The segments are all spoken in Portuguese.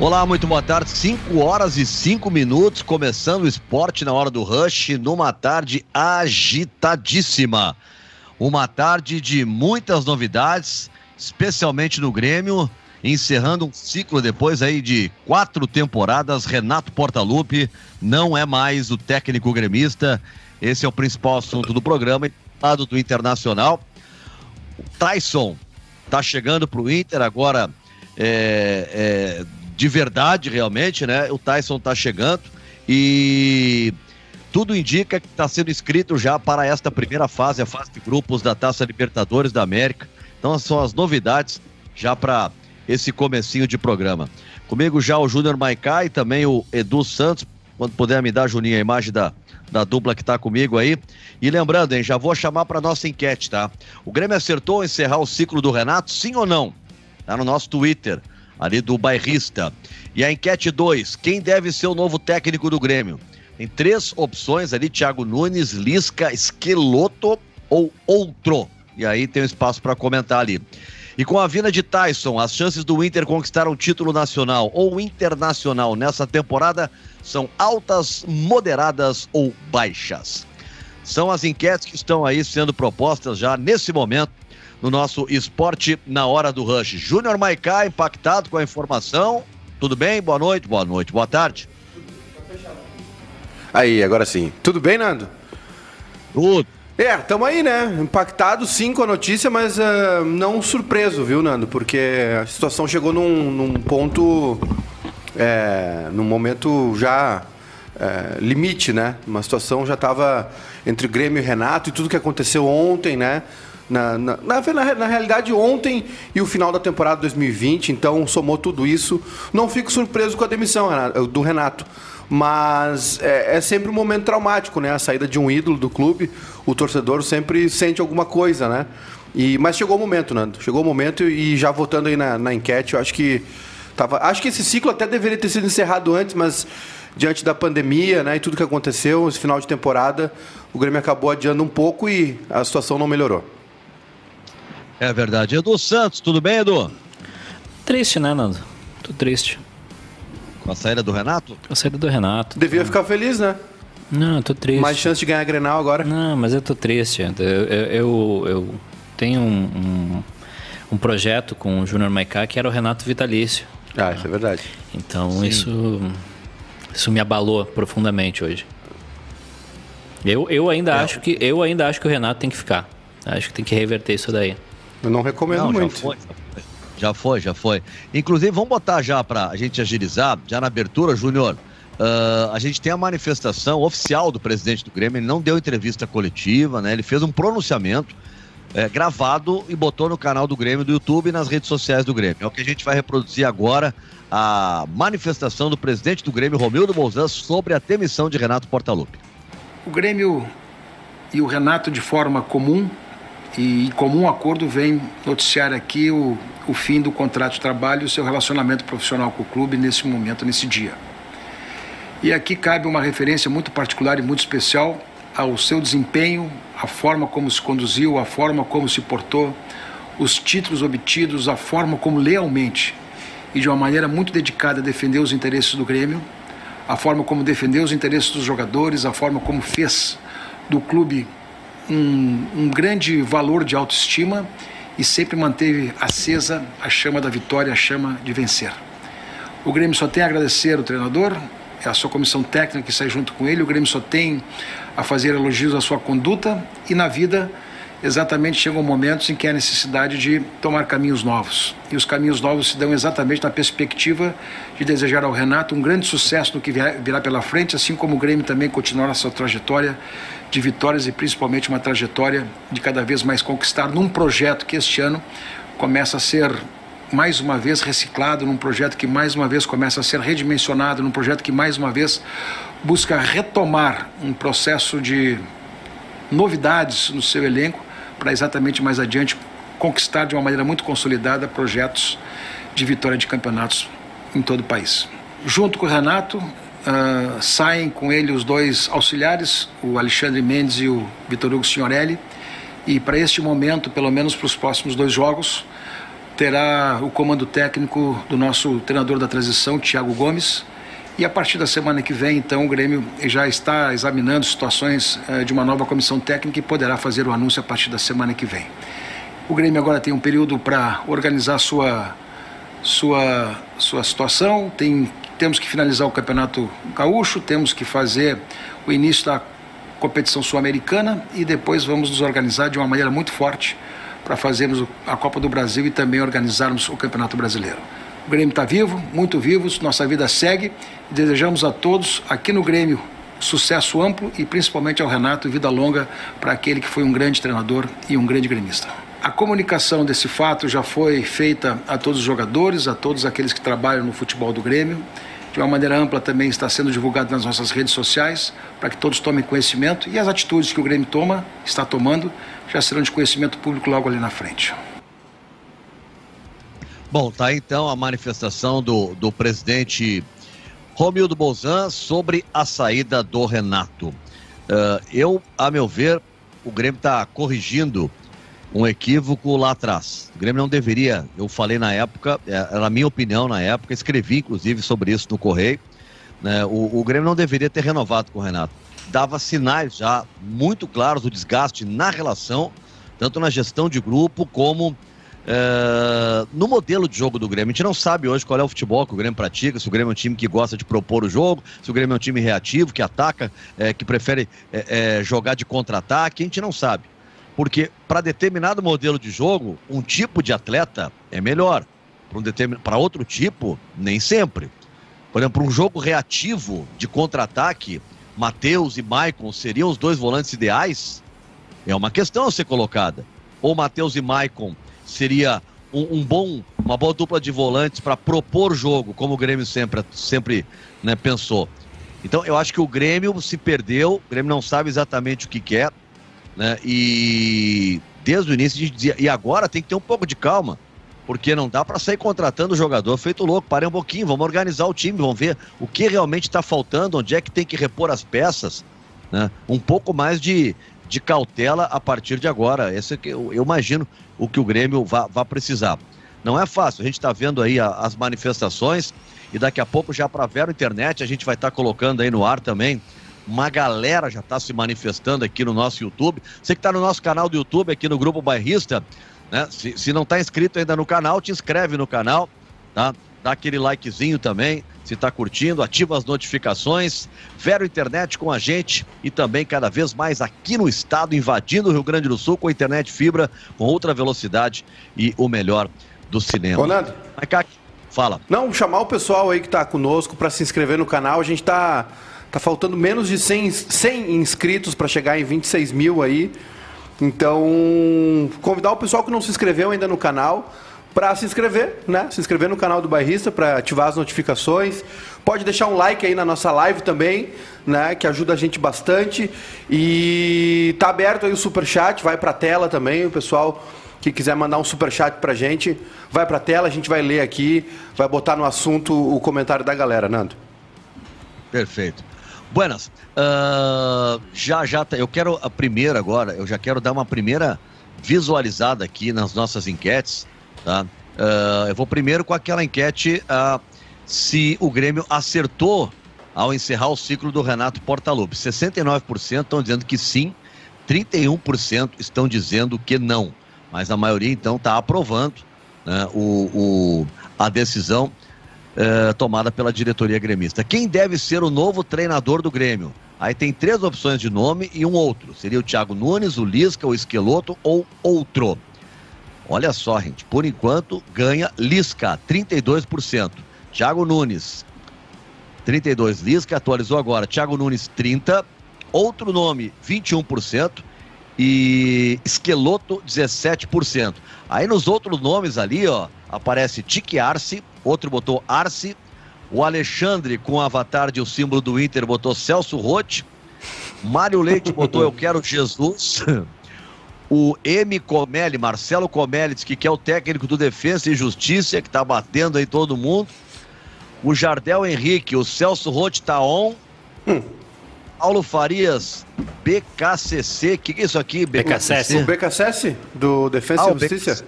Olá, muito boa tarde. 5 horas e 5 minutos, começando o esporte na hora do rush, numa tarde agitadíssima. Uma tarde de muitas novidades, especialmente no Grêmio, encerrando um ciclo depois aí de quatro temporadas. Renato Portaluppi não é mais o técnico gremista. Esse é o principal assunto do programa. Lado do Internacional, o Tyson está chegando para o Inter agora. É, é, de verdade, realmente, né? O Tyson está chegando e tudo indica que está sendo inscrito já para esta primeira fase, a fase de grupos da Taça Libertadores da América. Então são as novidades já para esse comecinho de programa. Comigo já o Júnior Maicá e também o Edu Santos. Quando puder me dar, Juninho, a imagem da, da dupla que está comigo aí. E lembrando, hein, já vou chamar para nossa enquete, tá? O Grêmio acertou encerrar o ciclo do Renato, sim ou não? Tá no nosso Twitter ali do bairrista. E a enquete 2, quem deve ser o novo técnico do Grêmio? Tem três opções ali, Thiago Nunes, Lisca, Esqueloto ou outro. E aí tem um espaço para comentar ali. E com a vinda de Tyson, as chances do Inter conquistar um título nacional ou internacional nessa temporada são altas, moderadas ou baixas. São as enquetes que estão aí sendo propostas já nesse momento no nosso Esporte na Hora do Rush. Júnior Maicá, impactado com a informação. Tudo bem? Boa noite, boa noite, boa tarde. Aí, agora sim. Tudo bem, Nando? Tudo. É, estamos aí, né? Impactado sim com a notícia, mas uh, não surpreso, viu, Nando? Porque a situação chegou num, num ponto, é, num momento já é, limite, né? Uma situação já estava entre Grêmio e Renato e tudo que aconteceu ontem, né? Na, na, na, na, realidade, ontem e o final da temporada 2020, então somou tudo isso. Não fico surpreso com a demissão do Renato. Mas é, é, sempre um momento traumático, né? A saída de um ídolo do clube. O torcedor sempre sente alguma coisa, né? E, mas chegou o momento, Nando. Chegou o momento e já votando aí na, na enquete, eu acho que. Tava, acho que esse ciclo até deveria ter sido encerrado antes, mas diante da pandemia né, e tudo que aconteceu, esse final de temporada, o Grêmio acabou adiando um pouco e a situação não melhorou. É verdade. Edu Santos, tudo bem, Edu? Triste, né, Nando? Tô triste. Com a saída do Renato? Com a saída do Renato. Devia ficar feliz, né? Não, tô triste. Mais chance de ganhar a Grenal agora? Não, mas eu tô triste. Eu, eu, eu tenho um, um, um, projeto com o Júnior Maicá que era o Renato Vitalício. Ah, isso é verdade. Então isso, isso me abalou profundamente hoje. Eu, eu, ainda é. acho que, eu ainda acho que o Renato tem que ficar. Acho que tem que reverter isso daí. Eu não recomendo não, muito. Já foi, já foi, já foi. Inclusive, vamos botar já para a gente agilizar, já na abertura, Júnior. Uh, a gente tem a manifestação oficial do presidente do Grêmio. Ele não deu entrevista coletiva, né? Ele fez um pronunciamento é, gravado e botou no canal do Grêmio do YouTube e nas redes sociais do Grêmio. É o que a gente vai reproduzir agora a manifestação do presidente do Grêmio, Romildo Bolzan, sobre a demissão de Renato Portaluppi. O Grêmio e o Renato, de forma comum, e em comum acordo vem noticiar aqui o, o fim do contrato de trabalho e o seu relacionamento profissional com o clube nesse momento, nesse dia. E aqui cabe uma referência muito particular e muito especial ao seu desempenho, a forma como se conduziu, a forma como se portou, os títulos obtidos, a forma como lealmente e de uma maneira muito dedicada defendeu os interesses do Grêmio, a forma como defendeu os interesses dos jogadores, a forma como fez do clube um, um grande valor de autoestima e sempre manteve acesa a chama da vitória, a chama de vencer. O Grêmio só tem a agradecer o treinador, a sua comissão técnica que sai junto com ele, o Grêmio só tem a fazer elogios à sua conduta e na vida exatamente chegam momentos em que há necessidade de tomar caminhos novos. E os caminhos novos se dão exatamente na perspectiva de desejar ao Renato um grande sucesso no que virá pela frente, assim como o Grêmio também continuar a sua trajetória de vitórias e principalmente uma trajetória de cada vez mais conquistar num projeto que este ano começa a ser mais uma vez reciclado, num projeto que mais uma vez começa a ser redimensionado, num projeto que mais uma vez busca retomar um processo de novidades no seu elenco para exatamente mais adiante conquistar de uma maneira muito consolidada projetos de vitória de campeonatos em todo o país. Junto com o Renato, uh, saem com ele os dois auxiliares, o Alexandre Mendes e o Vitor Hugo Signorelli. E para este momento, pelo menos para os próximos dois jogos, terá o comando técnico do nosso treinador da transição, Thiago Gomes. E a partir da semana que vem, então, o Grêmio já está examinando situações eh, de uma nova comissão técnica e poderá fazer o anúncio a partir da semana que vem. O Grêmio agora tem um período para organizar sua, sua, sua situação, tem, temos que finalizar o Campeonato Gaúcho, temos que fazer o início da competição sul-americana e depois vamos nos organizar de uma maneira muito forte para fazermos a Copa do Brasil e também organizarmos o Campeonato Brasileiro. O Grêmio está vivo, muito vivo, nossa vida segue e desejamos a todos aqui no Grêmio sucesso amplo e principalmente ao Renato vida longa para aquele que foi um grande treinador e um grande gremista. A comunicação desse fato já foi feita a todos os jogadores, a todos aqueles que trabalham no futebol do Grêmio. De uma maneira ampla também está sendo divulgado nas nossas redes sociais para que todos tomem conhecimento e as atitudes que o Grêmio toma, está tomando, já serão de conhecimento público logo ali na frente. Bom, tá então a manifestação do, do presidente Romildo Bolzan sobre a saída do Renato. Uh, eu, a meu ver, o Grêmio está corrigindo um equívoco lá atrás. O Grêmio não deveria, eu falei na época, é, era a minha opinião na época, escrevi inclusive sobre isso no Correio. Né, o, o Grêmio não deveria ter renovado com o Renato. Dava sinais já muito claros do desgaste na relação, tanto na gestão de grupo como Uh, no modelo de jogo do Grêmio, a gente não sabe hoje qual é o futebol que o Grêmio pratica, se o Grêmio é um time que gosta de propor o jogo, se o Grêmio é um time reativo, que ataca, é, que prefere é, é, jogar de contra-ataque, a gente não sabe. Porque para determinado modelo de jogo, um tipo de atleta é melhor. Para um determin... outro tipo, nem sempre. Por exemplo, um jogo reativo de contra-ataque, Matheus e Maicon seriam os dois volantes ideais? É uma questão a ser colocada. Ou Matheus e Maicon seria um, um bom, uma boa dupla de volantes para propor jogo, como o Grêmio sempre, sempre né, pensou. Então eu acho que o Grêmio se perdeu, o Grêmio não sabe exatamente o que quer, né? E desde o início a gente dizia, e agora tem que ter um pouco de calma, porque não dá para sair contratando o jogador feito louco. Parem um pouquinho, vamos organizar o time, vamos ver o que realmente está faltando, onde é que tem que repor as peças, né? Um pouco mais de, de cautela a partir de agora. Esse é que eu, eu imagino o que o Grêmio vai precisar. Não é fácil, a gente está vendo aí a, as manifestações e daqui a pouco já para a Vero Internet a gente vai estar tá colocando aí no ar também. Uma galera já está se manifestando aqui no nosso YouTube. Você que está no nosso canal do YouTube, aqui no Grupo Bairrista, né? Se, se não está inscrito ainda no canal, te inscreve no canal, tá? Dá aquele likezinho também, se está curtindo, ativa as notificações. Vero Internet com a gente e também cada vez mais aqui no estado, invadindo o Rio Grande do Sul com a internet fibra, com outra velocidade e o melhor do cinema. Ronaldo. Macaque, fala. Não, chamar o pessoal aí que está conosco para se inscrever no canal. A gente está tá faltando menos de 100, 100 inscritos para chegar em 26 mil aí. Então, convidar o pessoal que não se inscreveu ainda no canal para se inscrever, né? Se inscrever no canal do Bairrista para ativar as notificações. Pode deixar um like aí na nossa live também, né? Que ajuda a gente bastante. E tá aberto aí o super chat, vai para a tela também, o pessoal que quiser mandar um super chat pra gente, vai para a tela, a gente vai ler aqui, vai botar no assunto o comentário da galera, Nando. Perfeito. Buenas, uh, já já tá, eu quero a primeira agora, eu já quero dar uma primeira visualizada aqui nas nossas enquetes Tá? Uh, eu vou primeiro com aquela enquete uh, se o Grêmio acertou ao encerrar o ciclo do Renato Portaluppi. 69% estão dizendo que sim, 31% estão dizendo que não. Mas a maioria, então, está aprovando né, o, o, a decisão uh, tomada pela diretoria gremista. Quem deve ser o novo treinador do Grêmio? Aí tem três opções de nome e um outro. Seria o Thiago Nunes, o Lisca, o Esqueloto ou outro. Olha só, gente, por enquanto ganha Lisca, 32%. Thiago Nunes, 32. Lisca atualizou agora. Thiago Nunes, 30. Outro nome, 21%. E Esqueloto, 17%. Aí nos outros nomes ali, ó, aparece Tique Arce, outro botou Arce. O Alexandre, com o avatar de o símbolo do Inter, botou Celso Rotti. Mário Leite botou Eu Quero Jesus. o M. Comelli, Marcelo Comelli, que é o técnico do Defesa e Justiça, que está batendo aí todo mundo. O Jardel Henrique, o Celso Rotti tá on. Hum. Paulo Farias, BKCC, o que, que é isso aqui? BKCC? O BKCC do Defesa ah, e Justiça?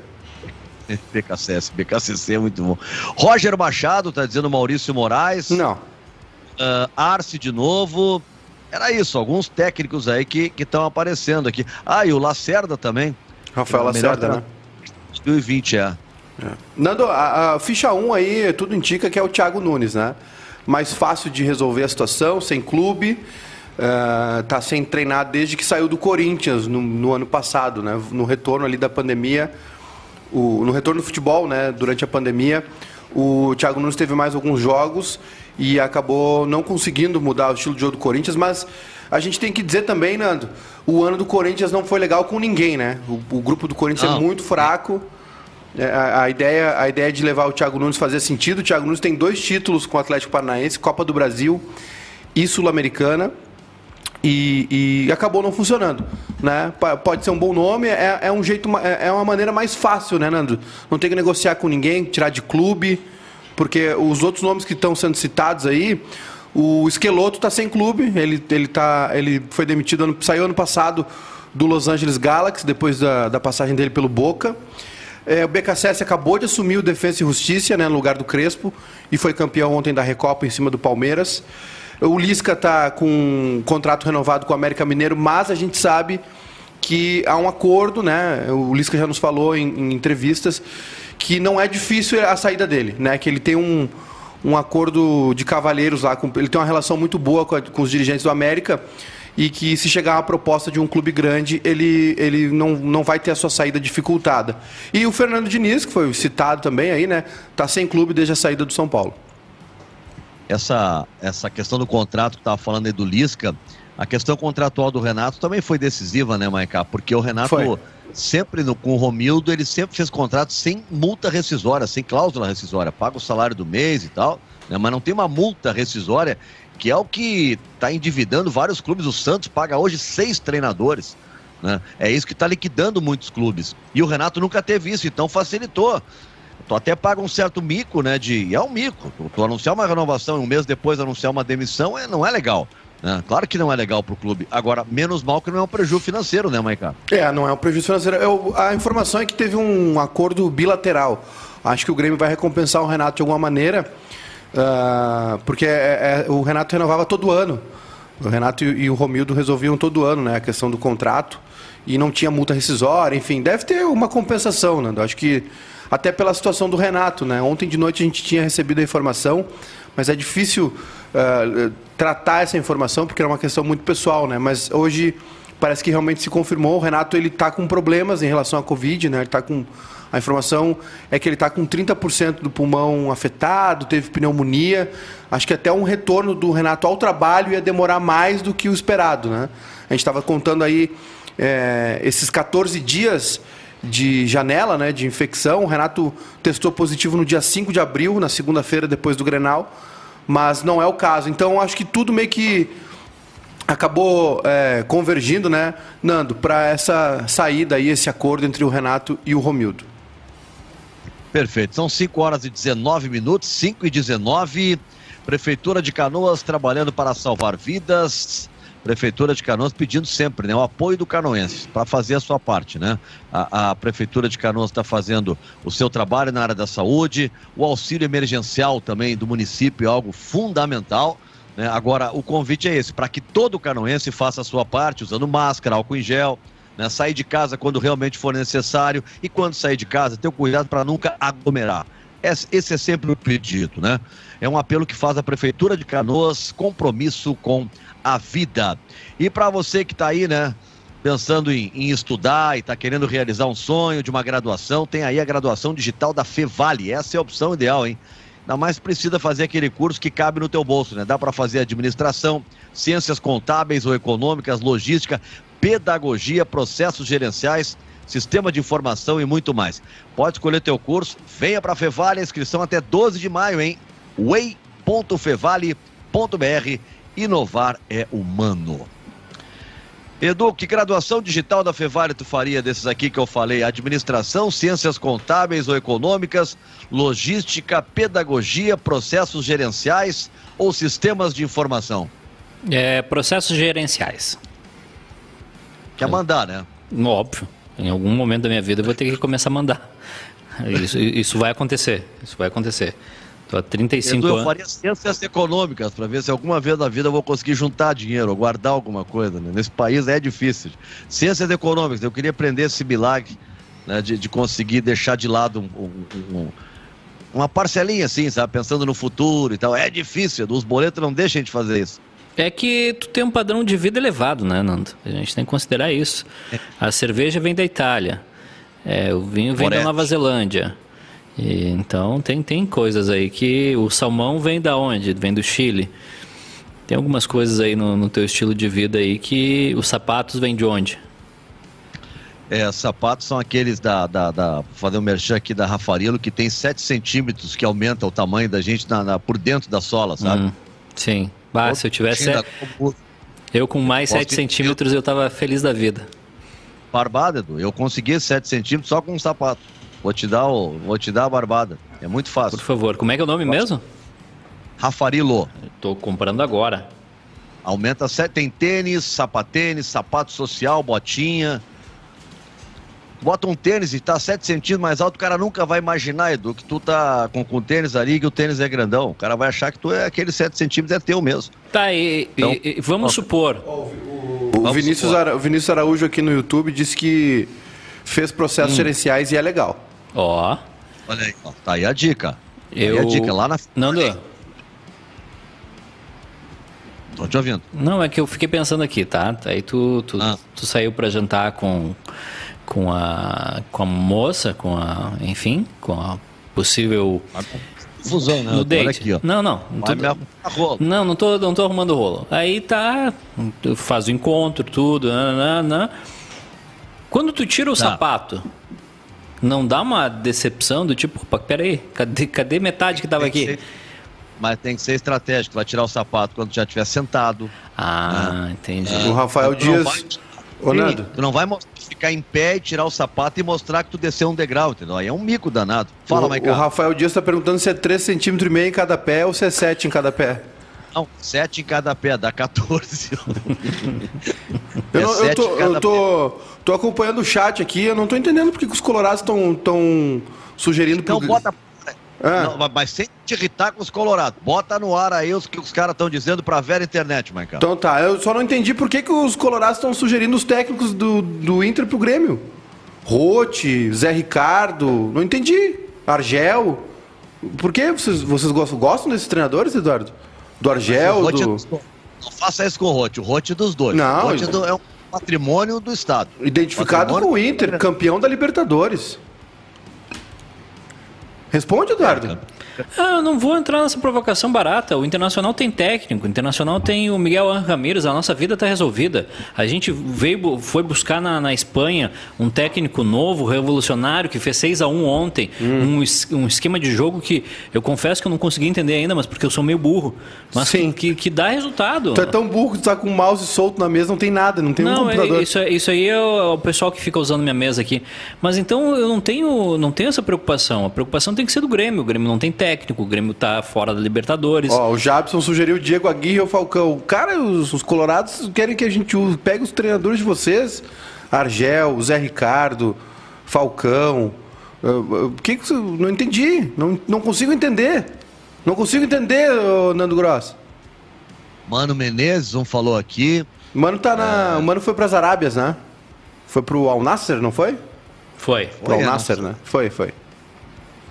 BKCS, BKCC é muito bom. Roger Machado, tá dizendo Maurício Moraes. Não. Uh, Arce de novo. Era isso, alguns técnicos aí que estão aparecendo aqui. Ah, e o Lacerda também. Rafael Lacerda, né? 2020, é. é. Nando, a, a, ficha 1 aí, tudo indica que é o Thiago Nunes, né? Mais fácil de resolver a situação, sem clube. Uh, tá sem treinar desde que saiu do Corinthians no, no ano passado, né? No retorno ali da pandemia, o, no retorno do futebol, né? Durante a pandemia, o Thiago Nunes teve mais alguns jogos e acabou não conseguindo mudar o estilo de jogo do Corinthians, mas a gente tem que dizer também, Nando, o ano do Corinthians não foi legal com ninguém, né? O, o grupo do Corinthians é não. é muito fraco. É, a, a, ideia, a ideia de levar o Thiago Nunes fazia sentido. O Thiago Nunes tem dois títulos com o Atlético Paranaense, Copa do Brasil e Sul-Americana. E, e, acabou não funcionando, né? Pode ser um bom nome, é, é um jeito, é, é uma maneira mais fácil, né, Nando? Não tem que negociar com ninguém, tirar de clube, porque os outros nomes que estão sendo citados aí, o Esqueloto está sem clube, ele, ele, tá, ele foi demitido, ano, saiu ano passado do Los Angeles Galaxy, depois da, da passagem dele pelo Boca. É, o BKSS acabou de assumir o Defensa e Justiça, né, no lugar do Crespo, e foi campeão ontem da Recopa em cima do Palmeiras. O Lisca está com um contrato renovado com o América Mineiro, mas a gente sabe que há um acordo, né? O Lisca já nos falou em, em entrevistas que não é difícil a saída dele, né? Que ele tem um, um acordo de cavalheiros lá, com, ele tem uma relação muito boa com, a, com, os dirigentes do América e que se chegar uma proposta de um clube grande, ele, ele não, não vai ter a sua saída dificultada. E o Fernando Diniz, que foi citado também aí, né? Está sem clube desde a saída do São Paulo essa, essa questão do contrato que estava falando aí do Lisca, a questão contratual do Renato também foi decisiva, né, Maicá? Porque o Renato foi. sempre no, com o Romildo, ele sempre fez contrato sem multa rescisória, sem cláusula rescisória, paga o salário do mês e tal, né, mas não tem uma multa rescisória, que é o que está endividando vários clubes. O Santos paga hoje seis treinadores. Né? É isso que está liquidando muitos clubes. E o Renato nunca teve isso, então facilitou tu até paga um certo mico, né? De, é um mico. Tu, tu anunciar uma renovação e um mês depois anunciar uma demissão é, não é legal. Né? Claro que não é legal para o clube. Agora, menos mal que não é um prejuízo financeiro, né, Maicá? É, não é um prejuízo financeiro. Eu, a informação é que teve um acordo bilateral. Acho que o Grêmio vai recompensar o Renato de alguma maneira, uh, porque é, é, o Renato renovava todo ano. O Renato e, e o Romildo resolviam todo ano né, a questão do contrato e não tinha multa rescisória, enfim, deve ter uma compensação, Nando. Acho que até pela situação do Renato. Né? Ontem de noite a gente tinha recebido a informação, mas é difícil uh, tratar essa informação porque é uma questão muito pessoal. Né? Mas hoje parece que realmente se confirmou. O Renato ele está com problemas em relação à Covid, né? ele está com a informação é que ele está com 30% do pulmão afetado, teve pneumonia. Acho que até um retorno do Renato ao trabalho ia demorar mais do que o esperado. Né? A gente estava contando aí é, esses 14 dias de janela né, de infecção. O Renato testou positivo no dia 5 de abril, na segunda-feira depois do Grenal, mas não é o caso. Então acho que tudo meio que acabou é, convergindo, né, Nando, para essa saída aí, esse acordo entre o Renato e o Romildo. Perfeito. São 5 horas e 19 minutos, 5 e 19. Prefeitura de Canoas trabalhando para salvar vidas. Prefeitura de Canoas pedindo sempre né, o apoio do canoense para fazer a sua parte. Né? A, a Prefeitura de Canoas está fazendo o seu trabalho na área da saúde, o auxílio emergencial também do município é algo fundamental. Né? Agora, o convite é esse, para que todo canoense faça a sua parte, usando máscara, álcool em gel, né? sair de casa quando realmente for necessário e quando sair de casa, ter cuidado para nunca aglomerar. Esse é sempre o pedido, né? É um apelo que faz a Prefeitura de Canoas, compromisso com a vida. E para você que está aí, né, pensando em, em estudar e está querendo realizar um sonho de uma graduação, tem aí a graduação digital da Fevale. Essa é a opção ideal, hein? Ainda mais precisa fazer aquele curso que cabe no teu bolso, né? Dá para fazer administração, ciências contábeis ou econômicas, logística, pedagogia, processos gerenciais, sistema de informação e muito mais. Pode escolher teu curso, venha para a Fevale, a inscrição até 12 de maio, hein? way.fevale.br Inovar é humano. Edu, que graduação digital da Fevale tu faria desses aqui que eu falei? Administração, ciências contábeis ou econômicas, logística, pedagogia, processos gerenciais ou sistemas de informação? É, processos gerenciais. Quer mandar, né? Óbvio. Em algum momento da minha vida eu vou ter que começar a mandar. Isso, isso vai acontecer. Isso vai acontecer. Tô há 35 Edu, eu anos. faria ciências econômicas para ver se alguma vez na vida eu vou conseguir juntar dinheiro, ou guardar alguma coisa. Né? Nesse país é difícil. Ciências econômicas, eu queria aprender esse milagre né, de, de conseguir deixar de lado um- um- um- uma parcelinha assim, sabe? Pensando no futuro e tal. É difícil, Edu, os boletos não deixam gente fazer isso. É que tu tem um padrão de vida elevado, né, Nando? A gente tem que considerar isso. A cerveja vem da Itália. É, o vinho vem da. Nova Zelândia. E, então tem, tem coisas aí que. O salmão vem da onde? Vem do Chile. Tem algumas coisas aí no, no teu estilo de vida aí que os sapatos vêm de onde? É, sapatos são aqueles da, da, da vou fazer um merchan aqui da Rafarilo, que tem 7 centímetros, que aumenta o tamanho da gente na, na- por dentro da sola, sabe? Hum, sim. Se eu tivesse. Eu com mais Posso 7 ir- centímetros eu tava feliz da vida. Barbada, Edu. Eu consegui 7 centímetros só com um sapato. Vou te dar, o, vou te dar a barbada. É muito fácil. Por favor, como é que é o nome mesmo? Rafarilo. Tô comprando agora. Aumenta 7. Tem tênis, sapatênis, sapato social, botinha. Bota um tênis e tá 7 centímetros mais alto, o cara nunca vai imaginar, Edu, que tu tá com, com tênis ali que o tênis é grandão. O cara vai achar que tu é aquele 7 centímetros, é teu mesmo. Tá, e, Então, e- e vamos supor. O Vamos Vinícius, supor. Ara- o Vinícius Araújo aqui no YouTube disse que fez processos gerenciais e é legal. Ó, Olha aí, ó. Tá aí a dica. Tá aí eu. a dica, lá na Nando, Tô te ouvindo. não, é que eu fiquei pensando aqui, tá? Aí tu, tu, Ah. tu saiu pra jantar com, com, a, com a moça, com a. Enfim, com a possível. Confusão, né? no date. aqui. Não, não. Não tô, não, não tô, não tô arrumando rolo. Aí tá. Faz o encontro, tudo. nananã. Quando tu tira o Tá. sapato, não dá uma decepção do tipo, opa, peraí, cadê, cadê metade que tava Tem que aqui? ser- Mas tem que ser estratégico. Vai tirar o sapato quando já estiver sentado. Ah, entendi. O Rafael Dias. vai- Ô, Nando. Tu não vai ficar em pé e tirar o sapato e mostrar que tu desceu um degrau, entendeu? Aí é um mico danado. Fala, o, o Maicon. Rafael Dias está perguntando se é 3,5 cm e meio em cada pé ou se é 7 em cada pé. Não, sete em cada pé, dá 14. Eu, É não- eu sete tô, em cada eu tô, tô acompanhando o chat aqui, eu não tô entendendo porque que os colorados estão tão sugerindo Então pro- bota. Ah. Não, mas- sem te irritar com os colorados. Bota no ar aí os que os caras estão dizendo pra vera internet, Maicon. Então tá, eu só não entendi por que, que os colorados estão sugerindo os técnicos do, do Inter pro Grêmio. Rote, Zé Ricardo, não entendi. Argel. Por que vocês, vocês gostam, gostam desses treinadores, Eduardo? Do Argel, é do... dos dois. Não faça isso com o Rote. O Rote é dos dois. Não, o Rote é, do- é um patrimônio do Estado. Identificado Patrimônio com o Inter, campeão da Libertadores. Responde, Eduardo. Ah, eu não vou entrar nessa provocação barata. O Internacional tem técnico, o Internacional tem o Miguel Ramírez, a nossa vida está resolvida. A gente veio, foi buscar na, na Espanha um técnico novo, revolucionário, que fez 6 a 1 ontem. Hum. Um, um esquema de jogo que eu confesso que eu não consegui entender ainda, mas porque eu sou meio burro. Mas Sim. Que, que dá resultado. Tu é tão burro que tu tá com o mouse solto na mesa, não tem nada, não tem um Não, é- computador. isso, é- isso aí é o, é o pessoal que fica usando minha mesa aqui. Mas então eu não tenho, não tenho essa preocupação. A preocupação tem que ser do Grêmio. O Grêmio não tem técnico, o Grêmio tá fora da Libertadores. Ó, o Jabson sugeriu o Diego Aguirre e o Falcão. Cara, os, os colorados querem que a gente use, pegue os treinadores de vocês. Argel, Zé Ricardo, Falcão. Por que que. Não entendi. Não, não consigo entender. Não consigo entender, ô, Nando Gross. Mano Menezes, um falou aqui. O Mano, tá na... o Mano foi pras Arábias, né? Foi pro Al Nasser, não foi? Foi. Pro Al é, Nasser, né? Foi, foi.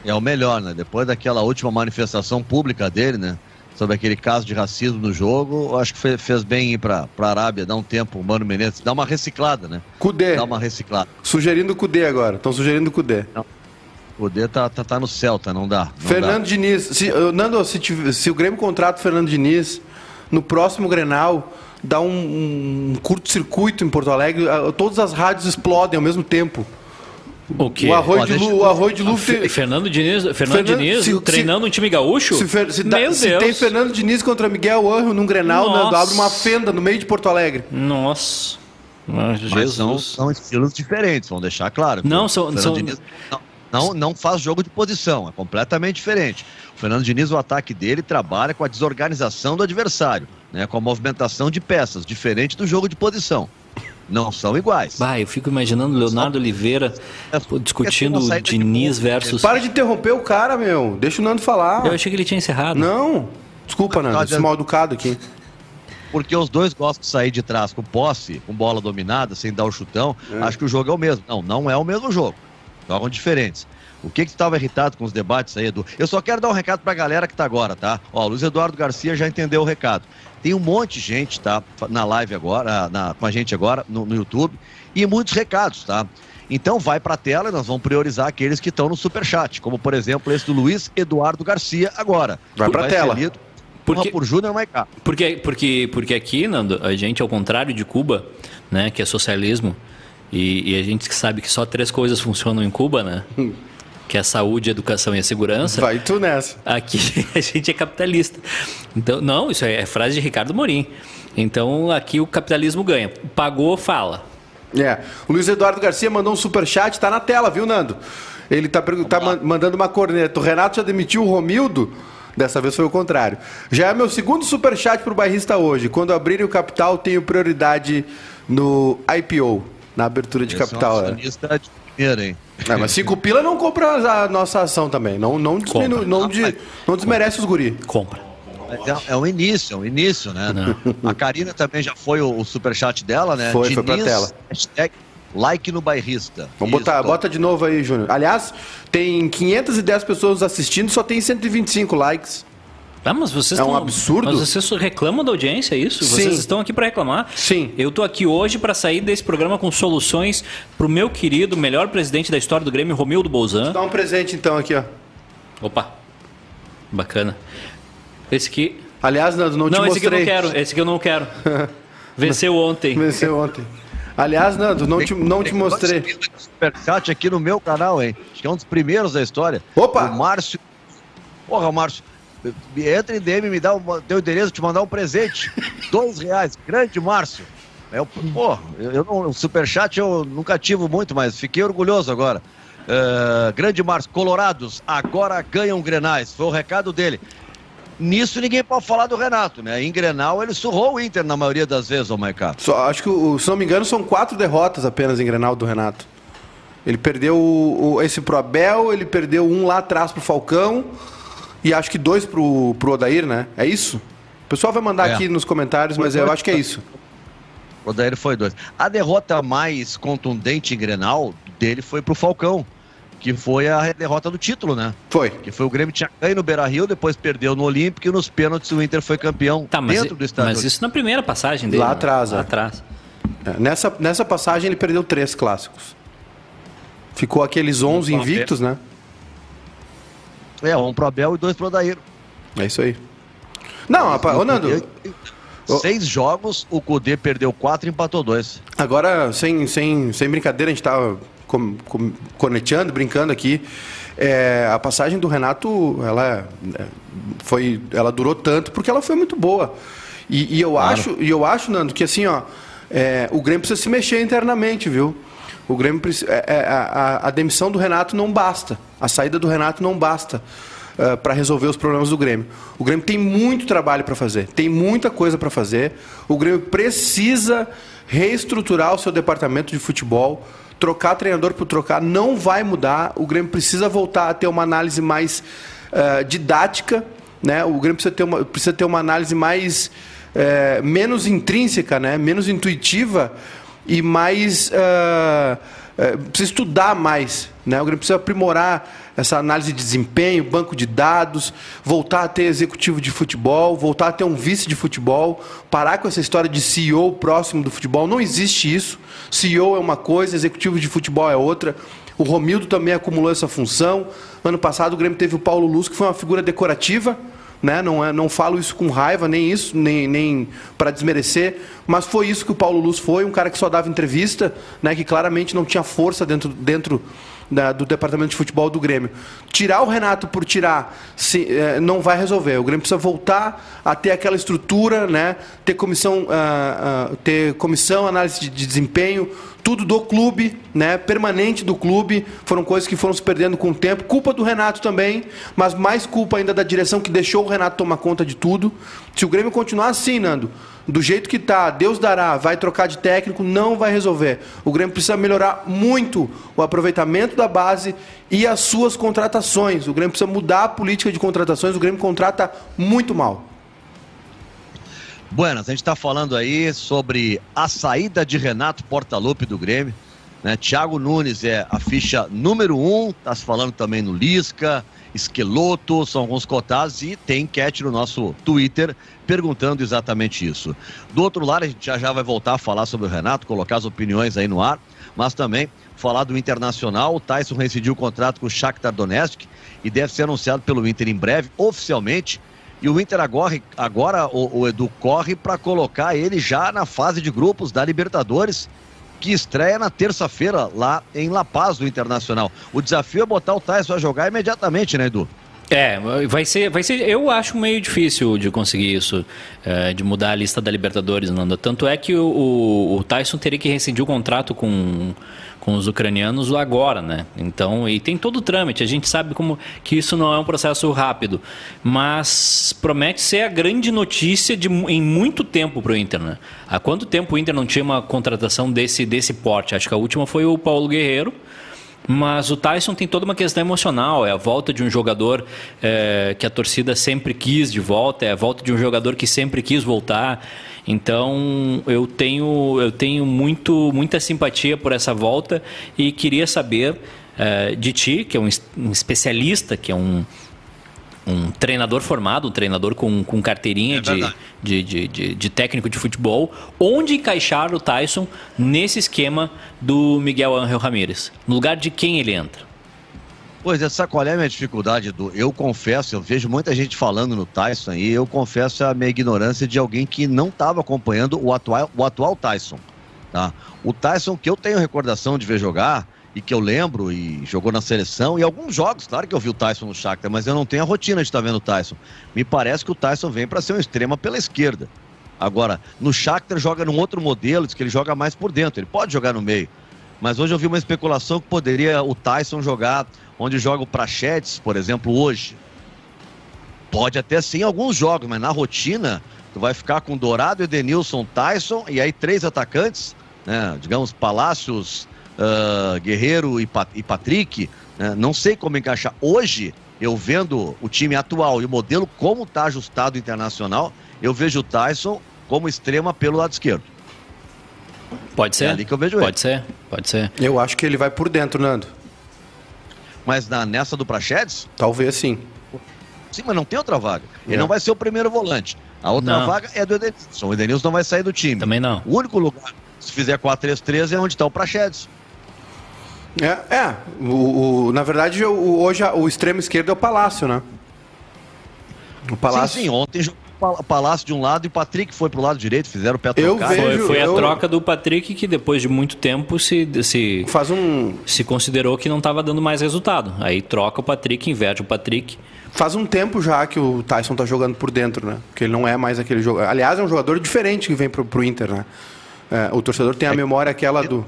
É o melhor, né? Depois daquela última manifestação pública dele, né? Sobre aquele caso de racismo no jogo, eu acho que fe- fez bem ir pra, pra Arábia, dar um tempo, Mano Menezes, dar uma reciclada, né? Cudê. Dar uma reciclada. Sugerindo o Cudê agora. Estão sugerindo o Cudê. O D tá, tá, tá no Celta, não dá. Não Fernando Diniz. Se, Nando, se, se o Grêmio contrata o Fernando Diniz, no próximo Grenal, dá um, um curto-circuito em Porto Alegre, todas as rádios explodem ao mesmo tempo. O quê? O Arroio Ó, de deixa Lu, o Arroio de Lu Fe- tem- Fernando Diniz, Fernando, Fernando- Diniz se- treinando um time gaúcho? Se, fer- se se Deus. tem Fernando Diniz contra Miguel Anjo num Grenal. Nando, abre uma fenda no meio de Porto Alegre. Nossa. Mas Mas são, Jesus. são estilos diferentes, vamos deixar claro. Não, são- Fernando são- Diniz não, não, não faz jogo de posição, é completamente diferente. O Fernando Diniz, o ataque dele trabalha com a desorganização do adversário, né, com a movimentação de peças, diferente do jogo de posição. Não são iguais. Bah, eu fico imaginando Leonardo Oliveira pô, discutindo Diniz versus. Para de interromper o cara, meu. Deixa o Nando falar. Eu achei que ele tinha encerrado. Não. Desculpa, Nando. Esse mal educado aqui. Porque os dois gostam de sair de trás com posse, com bola dominada, sem dar o chutão. É. Acho que o jogo é o mesmo. Não, não é o mesmo jogo. Jogam diferentes. O que que estava irritado com os debates aí, Edu? Eu só quero dar um recado pra galera que tá agora, tá? Ó, o Luiz Eduardo Garcia já entendeu o recado. Tem um monte de gente, tá? Na live agora, na, com a gente agora, no, no YouTube, e muitos recados, tá? Então vai para a tela e nós vamos priorizar aqueles que estão no superchat, como por exemplo esse do Luiz Eduardo Garcia agora. Vai para a tela. Lido, porque, por Júnior Maicá. Porque, porque, porque aqui, Nando, a gente, ao contrário de Cuba, né, que é socialismo, e, e a gente sabe que só três coisas funcionam em Cuba, né? que é a saúde, a educação e a segurança. Vai tu nessa. Aqui a gente é capitalista. Então, não, isso é frase de Ricardo Morim. Então, aqui o capitalismo ganha. Pagou, fala. É. O Luiz Eduardo Garcia mandou um super chat, tá na tela, viu, Nando? Ele tá, tá mandando uma corneta. O Renato já demitiu o Romildo. Dessa vez foi o contrário. Já é meu segundo super chat pro bairrista hoje. Quando abrirem o capital, tenho prioridade no IPO, na abertura de Esse capital. É um de primeira, hein? É, mas cinco pila não compra a nossa ação também. Não, não, diminu, não, de, não desmerece os guri. Compra. É, é um início, é um início, né? Não. A Karina também já foi o, o superchat dela, né? Foi, Diniz, foi pra tela. Hashtag like no bairrista. Vamos Isso, botar, bota de novo aí, Júnior. Aliás, tem 510 pessoas assistindo, só tem 125 likes. Ah, mas vocês é um absurdo. Mas vocês reclamam da audiência, é isso? Sim. Vocês estão aqui para reclamar? Sim. Eu estou aqui hoje para sair desse programa com soluções para o meu querido, melhor presidente da história do Grêmio, Romildo Bolzan. Dá um presente então aqui, ó. Opa. Bacana. Esse aqui. Aliás, Nando, não, não te mostrei. Não, esse aqui eu não quero. Esse aqui eu não quero. Venceu ontem. Venceu ontem. Aliás, Nando, não te, não te mostrei. Superchat aqui no meu canal, hein? Acho que é um dos primeiros da história. Opa! O Márcio. Porra, Márcio. Entra em DM, me dá o teu endereço, te mandar um presente. Dois reais. Grande Márcio. É, pô, eu não, o superchat eu nunca ativo muito, mas fiquei orgulhoso agora. Uh, grande Márcio, Colorados agora ganham Grenais. Foi o recado dele. Nisso ninguém pode falar do Renato, né? Em Grenal ele surrou o Inter na maioria das vezes, ô Maicá. Só, acho que, se não me engano, são quatro derrotas apenas em Grenal do Renato. Ele perdeu o, o, esse pro Abel, ele perdeu um lá atrás pro Falcão e acho que dois pro, pro Odair, né? É isso? O pessoal vai mandar é. aqui nos comentários, mas eu acho que é isso. O Odair foi dois. A derrota mais contundente em Grenal dele foi pro Falcão, que foi a derrota do título, né? Foi. Que foi o Grêmio tinha ganho no Beira-Rio, depois perdeu no Olímpico e nos pênaltis o Inter foi campeão tá, dentro do estádio. Mas isso na primeira passagem dele. Lá né? atrás, Lá é. atrás. É, nessa, nessa passagem ele perdeu três clássicos. Ficou aqueles 11 invictos, né? É, um pro Abel e dois pro Odair. É isso aí. Não, rapaz, ô Nando. Seis jogos, o Cudê perdeu quatro e empatou dois. Agora, sem, sem, sem brincadeira, a gente tava com, com, conectando, brincando aqui. É, a passagem do Renato, ela é, foi, ela durou tanto porque ela foi muito boa. E, e eu claro. acho, e eu acho, Nando, que assim, ó, é, o Grêmio precisa se mexer internamente, viu? O Grêmio é, é, a, a, demissão do Renato não basta. A saída do Renato não basta uh, para resolver os problemas do Grêmio. O Grêmio tem muito trabalho para fazer, tem muita coisa para fazer. O Grêmio precisa reestruturar o seu departamento de futebol. Trocar treinador por trocar não vai mudar. O Grêmio precisa voltar a ter uma análise mais uh, didática. Né? O Grêmio precisa ter uma, precisa ter uma análise mais uh, menos intrínseca, né? menos intuitiva e mais. Uh, uh, precisa estudar mais. Né? O Grêmio precisa aprimorar essa análise de desempenho, banco de dados, voltar a ter executivo de futebol, voltar a ter um vice de futebol, parar com essa história de CEO próximo do futebol. Não existe isso. CEO é uma coisa, executivo de futebol é outra. O Romildo também acumulou essa função. Ano passado o Grêmio teve o Paulo Luz, que foi uma figura decorativa né? Não, é, não falo isso com raiva, nem isso, nem, nem para desmerecer, mas foi isso que o Paulo Luz foi, um cara que só dava entrevista, né? Que claramente não tinha força dentro, dentro da, do departamento de futebol do Grêmio. Tirar o Renato por tirar se, é, não vai resolver. O Grêmio precisa voltar a ter aquela estrutura, né? Ter comissão, uh, uh, ter comissão, análise de, de desempenho, tudo do clube, né? Permanente do clube. Foram coisas que foram se perdendo com o tempo. Culpa do Renato também, mas mais culpa ainda da direção que deixou o Renato tomar conta de tudo. Se o Grêmio continuar assim, Nando, do jeito que tá, Deus dará, vai trocar de técnico, não vai resolver. O Grêmio precisa melhorar muito o aproveitamento da base e as suas contratações. O Grêmio precisa mudar a política de contratações. O Grêmio contrata muito mal. Buenas, a gente está falando aí sobre a saída de Renato Portaluppi do Grêmio. Né? Thiago Nunes é a ficha número um, está se falando também no Lisca, Esqueloto, são alguns cotados e tem enquete no nosso Twitter perguntando exatamente isso. Do outro lado, a gente já já vai voltar a falar sobre o Renato, colocar as opiniões aí no ar, mas também falar do Internacional. O Tyson rescindiu o contrato com o Shakhtar Donetsk e deve ser anunciado pelo Inter em breve, oficialmente. E o Inter agora, agora o, o Edu corre para colocar ele já na fase de grupos da Libertadores, que estreia na terça-feira lá em La Paz do Internacional. O desafio é botar o Tyson a jogar imediatamente, né, Edu? É, vai ser, vai ser. Eu acho meio difícil de conseguir isso, é, de mudar a lista da Libertadores, Nanda. Tanto é que o, o Tyson teria que rescindir o contrato com com os ucranianos agora, né? Então, e tem todo o trâmite. A gente sabe como que isso não é um processo rápido, mas promete ser a grande notícia de, em muito tempo para o Inter, né? Há quanto tempo o Inter não tinha uma contratação desse desse porte? Acho que a última foi o Paulo Guerreiro. Mas o Tyson tem toda uma questão emocional, é a volta de um jogador é, que a torcida sempre quis de volta, é a volta de um jogador que sempre quis voltar. Então eu tenho, eu tenho muito, muita simpatia por essa volta e queria saber é, de ti, que é um, um especialista, que é um, um treinador formado, um treinador com, com carteirinha é de, de, de, de, de, técnico de futebol, onde encaixar o Tyson nesse esquema do Miguel Ángel Ramírez? No lugar de quem ele entra? Pois é, sabe qual é a minha dificuldade, do Eu confesso, eu vejo muita gente falando no Tyson e eu confesso a minha ignorância de alguém que não estava acompanhando o atual, o atual Tyson. Tá? O Tyson que eu tenho recordação de ver jogar e que eu lembro e jogou na seleção e alguns jogos, claro que eu vi o Tyson no Shakhtar, mas eu não tenho a rotina de estar vendo o Tyson. Me parece que o Tyson vem para ser um extrema pela esquerda. Agora, no Shakhtar joga num outro modelo, diz que ele joga mais por dentro, ele pode jogar no meio. Mas hoje eu vi uma especulação que poderia o Tyson jogar onde joga o Prachetes, por exemplo, hoje. Pode até sim alguns jogos, mas na rotina tu vai ficar com Dourado, Edenilson, Tyson e aí três atacantes, né? Digamos, Palácios, uh, Guerreiro e, Pat e Patrick, né? não sei como encaixar. Hoje, eu vendo o time atual e o modelo como está ajustado internacional, eu vejo o Tyson como extrema pelo lado esquerdo. Pode ser. É ali que eu vejo pode ele. Pode ser, pode ser. Eu acho que ele vai por dentro, Nando. Mas na, nessa do Prachedes? Talvez sim. Sim, mas não tem outra vaga. Ele não, não vai ser o primeiro volante. A outra não. vaga é do Edenilson. O Edenilson não vai sair do time. Também não. O único lugar, se fizer 4-3-3, é onde está o Prachedes. É, é o, o, na verdade, o, hoje o extremo esquerdo é o Palácio, né? O Palácio. Sim, sim, ontem jogou o Palácio de um lado e o Patrick foi pro lado direito, fizeram o pé eu vejo, Foi, foi eu... a troca do Patrick que depois de muito tempo se, se, Faz um... se considerou que não estava dando mais resultado. Aí troca o Patrick, inverte o Patrick. Faz um tempo já que o Tyson tá jogando por dentro, né? Porque ele não é mais aquele jogador. Aliás, é um jogador diferente que vem pro, pro Inter, né? É, o torcedor tem a é memória aquela do.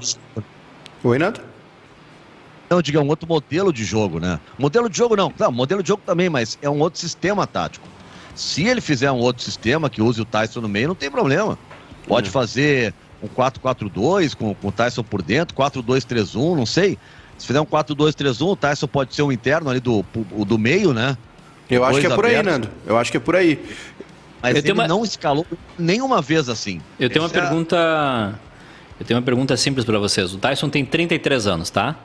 Oi, Nato? Não, diga, é um outro modelo de jogo, né? Modelo de jogo não, não, modelo de jogo também, mas é um outro sistema tático. Se ele fizer um outro sistema que use o Tyson no meio, não tem problema. Pode hum. fazer um 4-4-2 com, com o Tyson por dentro, 4-2-3-1, não sei. Se fizer um 4-2-3-1, o Tyson pode ser o interno ali do, do meio, né? Eu acho que é por abertos. aí, Nando. Eu acho que é por aí. Mas eu ele uma... não escalou nenhuma vez assim. Eu tenho Esse uma é... pergunta. Eu tenho uma pergunta simples para vocês. O Tyson tem 33 anos, tá?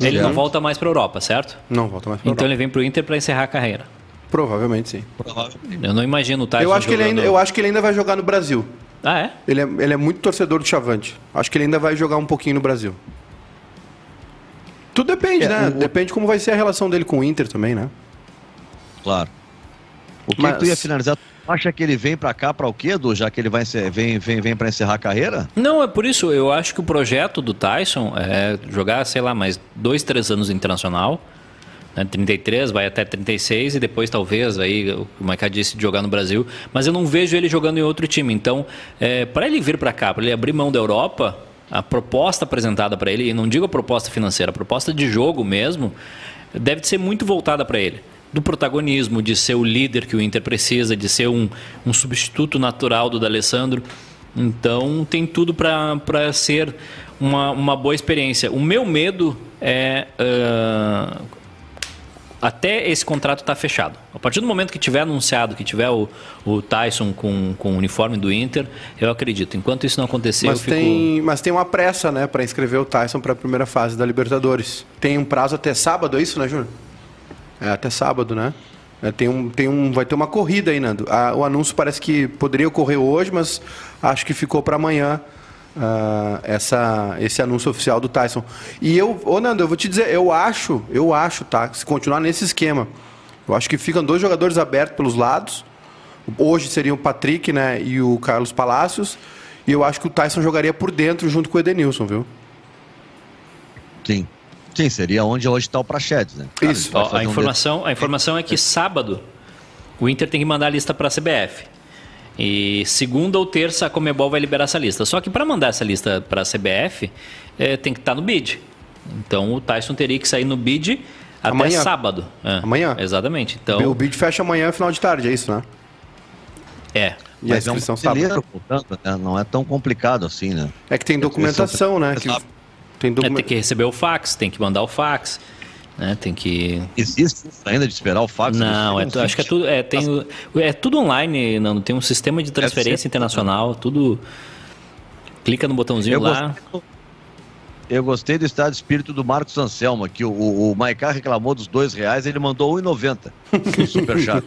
Ele não volta mais para a Europa, certo? Não volta mais para Então ele vem para o Inter para encerrar a carreira. Provavelmente sim. Eu não imagino o Tyson eu acho, que ele ainda, eu acho que ele ainda vai jogar no Brasil. Ah, é? Ele é, ele é muito torcedor do Chavante. Acho que ele ainda vai jogar um pouquinho no Brasil. Tudo depende, é, né? O... Depende como vai ser a relação dele com o Inter também, né? Claro. O que, Mas... tu ia finalizar? Acha que ele vem para cá para o quê, Edu? Já que ele vai vem, vem, vem para encerrar a carreira? Não, é por isso. Eu acho que o projeto do Tyson é jogar, sei lá, mais dois, três anos internacional. Né, 33, vai até 36 e depois talvez aí o Maiká disse de jogar no Brasil, mas eu não vejo ele jogando em outro time. Então, é, para ele vir para cá, para ele abrir mão da Europa, a proposta apresentada para ele, e não digo a proposta financeira, a proposta de jogo mesmo, deve ser muito voltada para ele. Do protagonismo, de ser o líder que o Inter precisa, de ser um, um substituto natural do D'Alessandro. Então tem tudo para ser uma, uma boa experiência. O meu medo é uh, até esse contrato estar tá fechado. A partir do momento que tiver anunciado, que tiver o, o Tyson com, com o uniforme do Inter, eu acredito. Enquanto isso não acontecer, mas eu fico... Tem, mas tem uma pressa, né, para inscrever o Tyson para a primeira fase da Libertadores. Tem um prazo até sábado, é isso, né, Júnior? É até sábado, né? É, tem um, tem um, vai ter uma corrida aí, Nando. Ah, o anúncio parece que poderia ocorrer hoje, mas acho que ficou para amanhã uh, essa, esse anúncio oficial do Tyson. E eu, ô Nando, eu vou te dizer, eu acho, eu acho, tá? Se continuar nesse esquema, eu acho que ficam dois jogadores abertos pelos lados. Hoje seriam o Patrick né, e o Carlos Palacios. E eu acho que o Tyson jogaria por dentro junto com o Edenilson, viu? Sim. Sim, seria onde hoje está o Prachedes, né? Cara, Isso. Ó, a, informação, a informação é que sábado o Inter tem que mandar a lista para a CBF. E segunda ou terça a Comebol vai liberar essa lista. Só que para mandar essa lista para a CBF, é, tem que estar tá no bid. Então o Tyson teria que sair no bid até amanhã. sábado. É, amanhã. Exatamente. Então, o bid fecha amanhã, final de tarde, é isso, né? É. E Mas a inscrição é um brasileiro, portanto, né? não é tão complicado assim, né? É que tem documentação, né? Que tem, document... é, tem que receber o fax, tem que mandar o fax. Né? Tem que. Existe ainda de esperar o fax? Não, é, acho que é tudo. É, tem, é tudo online, não. Tem um sistema de transferência internacional, tudo. Clica no botãozinho eu lá. Gostei, eu gostei do estado de espírito do Marcos Anselmo, que o, o, o Maicá reclamou dos dois reais, ele mandou 1,90 no superchat.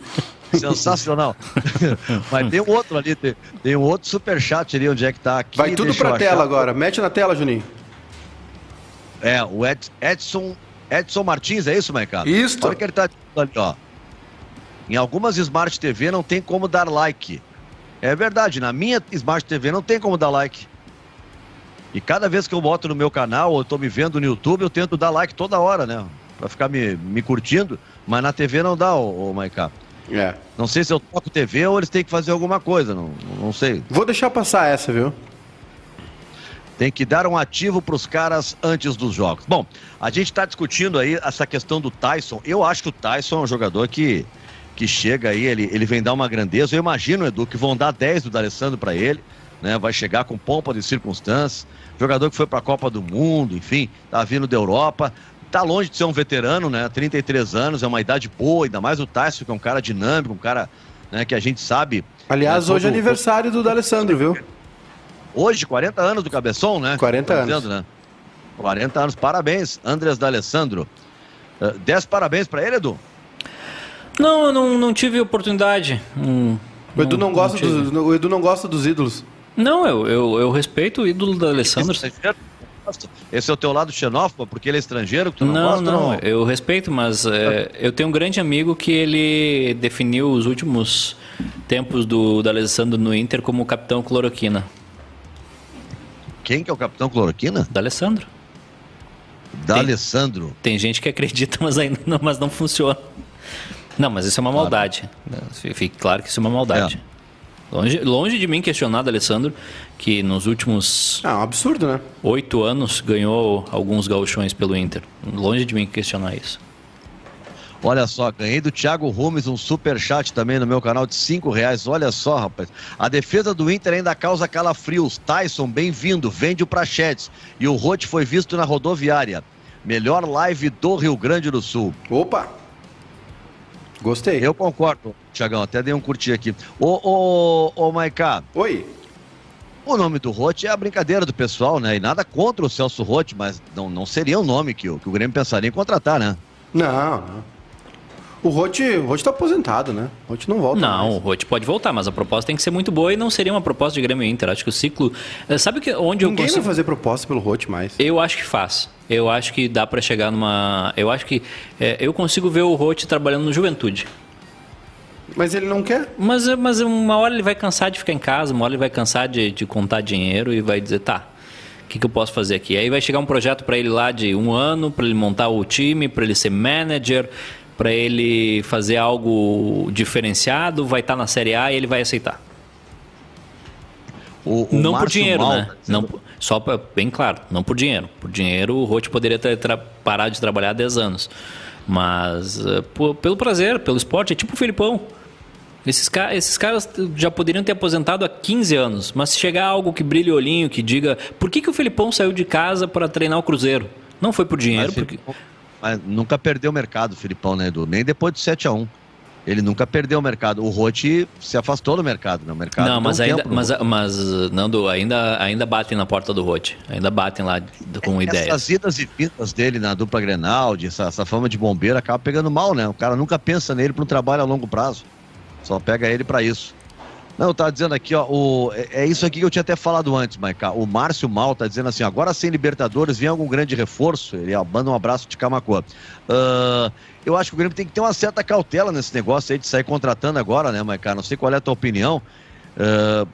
Sensacional. Mas tem um outro ali, tem, tem um outro superchat ali, onde é que tá aqui. Vai tudo pra tela agora. Mete na tela, Juninho. É, o Ed, Edson Edson Martins, é isso, Maicado? Isso. Olha que ele tá ali, ó. Em algumas Smart TV não tem como dar like. É verdade, na minha Smart TV não tem como dar like. E cada vez que eu boto no meu canal, ou tô me vendo no YouTube, eu tento dar like toda hora, né? Pra ficar me, me curtindo, mas na TV não dá, ô, ô Maiká. É. Não sei se eu toco TV ou eles têm que fazer alguma coisa, não, não sei. Vou deixar passar essa, viu? Tem que dar um ativo para os caras antes dos jogos. Bom, a gente está discutindo aí essa questão do Tyson. Eu acho que o Tyson é um jogador que, que chega aí, ele, ele vem dar uma grandeza. Eu imagino, Edu, que vão dar 10 do D'Alessandro para ele. Né, vai chegar com pompa de circunstâncias. Jogador que foi para a Copa do Mundo, enfim, tá vindo da Europa. Tá longe de ser um veterano, né? 33 anos, é uma idade boa, ainda mais o Tyson, que é um cara dinâmico, um cara né, que a gente sabe. Aliás, né, hoje é aniversário do D'Alessandro, viu? Hoje, 40 anos do Cabeção, né? 40 tá anos. Dizendo, né? 40 anos, parabéns, Andrés D'Alessandro. Uh, dez parabéns para ele, Edu? Não, eu não, não tive oportunidade. Hum, o, Edu não, não gosta não dos, o Edu não gosta dos ídolos. Não, eu, eu, eu respeito o ídolo da Alessandro. Esse é o teu lado xenófobo, porque ele é estrangeiro, que tu não, não gosta? Não, não, eu respeito, mas é, eu tenho um grande amigo que ele definiu os últimos tempos do, do Alessandro no Inter como capitão cloroquina. Quem que é o Capitão Cloroquina? Da Alessandro. Da tem, Alessandro. Tem gente que acredita, mas ainda não, mas não funciona. Não, mas isso é uma claro. maldade. Fique claro que isso é uma maldade. É. Longe, longe de mim questionar da Alessandro, que nos últimos. É um absurdo, né? Oito anos ganhou alguns gauchões pelo Inter. Longe de mim questionar isso. Olha só, ganhei do Thiago Rumes um super chat também no meu canal de cinco reais. Olha só, rapaz. A defesa do Inter ainda causa calafrios. Tyson, bem-vindo. Vende o Prachetes. E o Rote foi visto na rodoviária. Melhor live do Rio Grande do Sul. Opa! Gostei. Eu concordo, Tiagão. Até dei um curtir aqui. Ô, ô, ô, Maiká. Oi. O nome do Rote é a brincadeira do pessoal, né? E nada contra o Celso Rote, mas não, não seria um nome que o, que o Grêmio pensaria em contratar, né? Não, não. O Rote, o Rote tá aposentado, né? O Rote não volta Não, mais. o Rote pode voltar, mas a proposta tem que ser muito boa e não seria uma proposta de Grêmio Inter. Acho que o ciclo... Eh, sabe que onde Ninguém eu consigo... vai fazer proposta pelo Rote mais. Eu acho que faz. Eu acho que dá para chegar numa... Eu acho que... É, eu consigo ver o Rote trabalhando no Juventude. Mas ele não quer? Mas, mas uma hora ele vai cansar de ficar em casa, uma hora ele vai cansar de, de contar dinheiro e vai dizer, tá, o que, que eu posso fazer aqui? Aí vai chegar um projeto para ele lá de um ano, para ele montar o time, para ele ser manager, para ele fazer algo diferenciado, vai estar tá na Série A e ele vai aceitar. O, o não Márcio por dinheiro, Mal, né? Não, Só pra, bem claro, não por dinheiro. Por dinheiro o Rote poderia ter parado de trabalhar há 10 anos. Mas uh, por, pelo prazer, pelo esporte, é tipo o Filipão. Esses, esses caras já poderiam ter aposentado há 15 anos, mas se chegar algo que brilhe o olhinho, que diga por que, que o Felipão saiu de casa para treinar o Cruzeiro? Não foi por dinheiro. Mas, porque... mas nunca perdeu o mercado, Filipão, né, Edu? Nem depois de 7 a 1 ele nunca perdeu o mercado. O Rote se afastou do mercado, né? O mercado não, mas ainda, mas, mas, Nando, ainda, ainda batem na porta do Rote. Ainda batem lá com é, ideias. Essas idas e vindas dele na dupla Grenal, de essa, essa fama de bombeiro, acaba pegando mal, né? O cara nunca pensa nele para um trabalho a longo prazo. Só pega ele para isso. Não, tá dizendo aqui, ó, o, é, é, isso aqui que eu tinha até falado antes, Maica. O Márcio Mal tá dizendo assim, agora sem Libertadores, vem algum grande reforço? Ele ó, manda um abraço de Camacuã. Uh, eu acho que o Grêmio tem que ter uma certa cautela nesse negócio aí de sair contratando agora, né, Maica? Não sei qual é a tua opinião. Uh,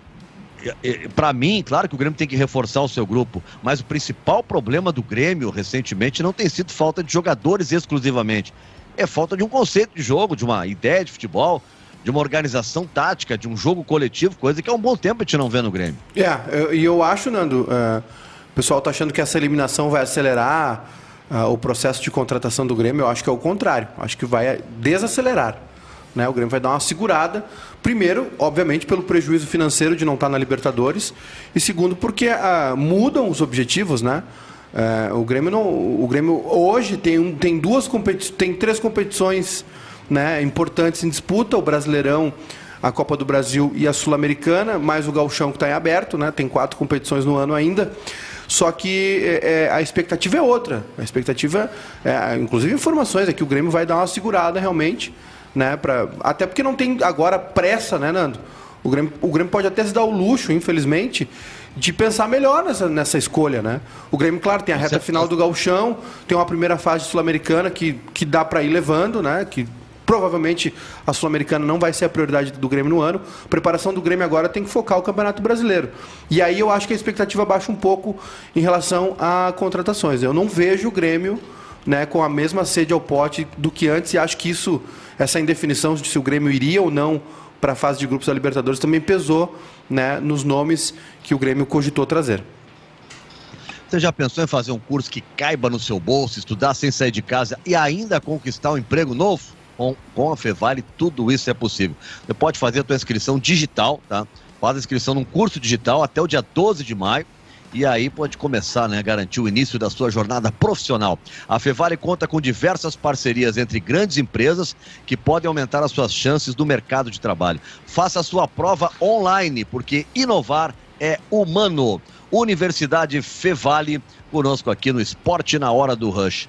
para mim, claro que o Grêmio tem que reforçar o seu grupo, mas o principal problema do Grêmio recentemente não tem sido falta de jogadores exclusivamente, é falta de um conceito de jogo, de uma ideia de futebol de uma organização tática, de um jogo coletivo, coisa que há um bom tempo a gente não vê no Grêmio. É, e eu, eu, acho, Nando, uh, o pessoal está achando que essa eliminação vai acelerar uh, o processo de contratação do Grêmio. Eu acho que é o contrário. Acho que vai desacelerar. Né? O Grêmio vai dar uma segurada. Primeiro, obviamente, pelo prejuízo financeiro de não estar na Libertadores. E segundo, porque uh, mudam os objetivos, né? Uh, o Grêmio não, o Grêmio hoje tem, um, tem duas competições, tem três competições né, importantes em disputa, o Brasileirão, a Copa do Brasil e a Sul-Americana, mais o Galchão que está em aberto, né, tem quatro competições no ano ainda. Só que é, é, a expectativa é outra. A expectativa, é, inclusive informações, é que o Grêmio vai dar uma segurada realmente, né? Pra, até porque não tem agora pressa, né, Nando? O Grêmio, o Grêmio pode até se dar o luxo, infelizmente, de pensar melhor nessa, nessa escolha, né? O Grêmio, claro, tem a reta final do Galchão, tem uma primeira fase sul-americana que, que dá para ir levando, né? Que Provavelmente a Sul-Americana não vai ser a prioridade do Grêmio no ano. A preparação do Grêmio agora tem que focar o Campeonato Brasileiro. E aí eu acho que a expectativa baixa um pouco em relação a contratações. Eu não vejo o Grêmio né, com a mesma sede ao pote do que antes e acho que isso, essa indefinição de se o Grêmio iria ou não para a fase de grupos da Libertadores também pesou né, nos nomes que o Grêmio cogitou trazer. Você já pensou em fazer um curso que caiba no seu bolso, estudar sem sair de casa e ainda conquistar um emprego novo? Com, com a Fevale, tudo isso é possível. Você pode fazer a tua inscrição digital, tá? Faz a inscrição num curso digital até o dia 12 de maio e aí pode começar né, garantir o início da sua jornada profissional. A Fevale conta com diversas parcerias entre grandes empresas que podem aumentar as suas chances do mercado de trabalho. Faça a sua prova online, porque inovar é humano. Universidade Fevale, conosco aqui no Esporte na Hora do Rush.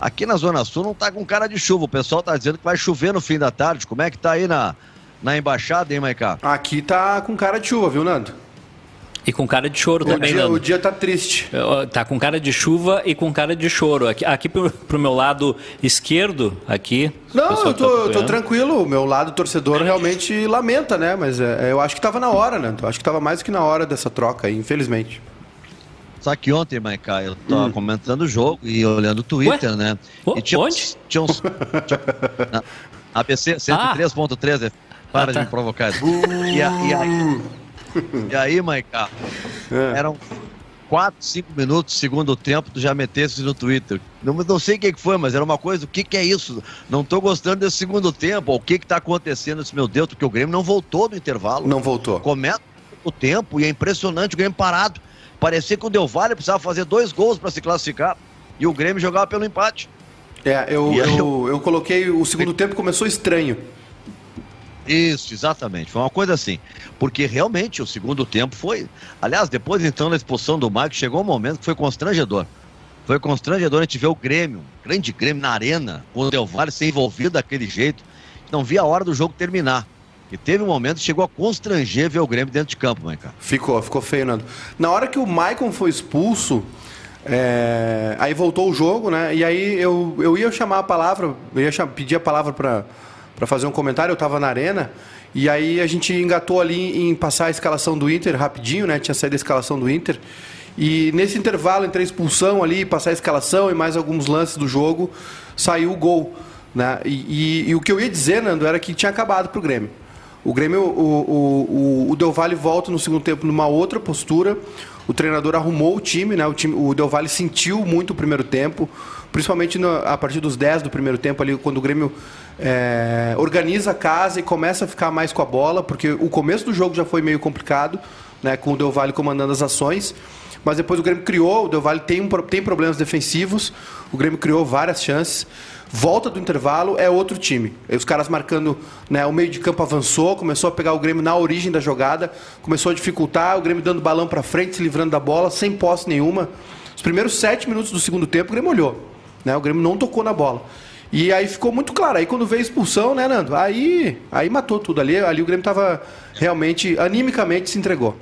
Aqui na Zona Sul não tá com cara de chuva. O pessoal tá dizendo que vai chover no fim da tarde. Como é que tá aí na, na embaixada, hein, Maicá? Aqui tá com cara de chuva, viu, Nando? E com cara de choro o também, dia, O dia tá triste. Tá com cara de chuva e com cara de choro. Aqui, aqui pro, pro meu lado esquerdo, aqui... Não, eu tô, tá tô, tranquilo. O meu lado torcedor realmente lamenta, né? Mas é, eu acho que tava na hora, né? Eu acho que tava mais do que na hora dessa troca aí, infelizmente. Só que ontem, Maica, eu tava hum. comentando o jogo e olhando o Twitter, Ué? né? O, e tinha, onde? Tinha uns. Tinha, ABC 103.13, ah. para ah, tá. de me provocar. Uh. E, e, aí, e aí, Maica, é. eram 4, 5 minutos, segundo tempo, tu já metesse no Twitter. Não, não sei o que, que foi, mas era uma coisa, o que, que é isso? Não tô gostando desse segundo tempo, o que que tá acontecendo? Disse, meu Deus, porque o Grêmio não voltou do intervalo. Não voltou. Começa o tempo e é impressionante o Grêmio parado. Parecia que o Del Valle precisava fazer dois gols para se classificar e o Grêmio jogava pelo empate. É, eu, eu, eu, eu coloquei o segundo tempo começou estranho. Isso, exatamente. Foi uma coisa assim. Porque realmente o segundo tempo foi. Aliás, depois então da expulsão do Mike, chegou um momento que foi constrangedor. Foi constrangedor a gente ver o Grêmio, grande Grêmio na arena, com o Del Valle ser envolvido daquele jeito. Não via a hora do jogo terminar. E teve um momento que chegou a constranger ver o Grêmio dentro de campo, Maicon. Ficou, ficou feio, Nando. Na hora que o Maicon foi expulso, é... aí voltou o jogo, né? E aí eu, eu ia chamar a palavra, eu ia chamar, pedir a palavra para fazer um comentário, eu estava na arena. E aí a gente engatou ali em passar a escalação do Inter rapidinho, né? Tinha saído a escalação do Inter. E nesse intervalo entre a expulsão ali, passar a escalação e mais alguns lances do jogo, saiu o gol. Né? E, e, e o que eu ia dizer, Nando, era que tinha acabado para o Grêmio. O Grêmio, o, o, o, Del Valle volta no segundo tempo numa outra postura. o treinador arrumou o time, né? O, time, o Del Valle sentiu muito o primeiro tempo, principalmente no, a partir dos 10 do primeiro tempo ali, quando o Grêmio é, organiza a casa e começa a ficar mais com a bola, porque o começo do jogo já foi meio complicado, né? Com o Del Valle comandando as ações. Mas depois o Grêmio criou, o Del Valle tem, um, tem problemas defensivos, o Grêmio criou várias chances. Volta do intervalo, é outro time. Aí os caras marcando, né, o meio de campo avançou, começou a pegar o Grêmio na origem da jogada, começou a dificultar, o Grêmio dando balão para frente, se livrando da bola, sem posse nenhuma. Os primeiros sete minutos do segundo tempo, o Grêmio olhou. Né, o Grêmio não tocou na bola. E aí ficou muito claro. Aí quando veio a expulsão, né, Nando? Aí, aí matou tudo. Ali, ali o Grêmio estava realmente, animicamente, se entregou.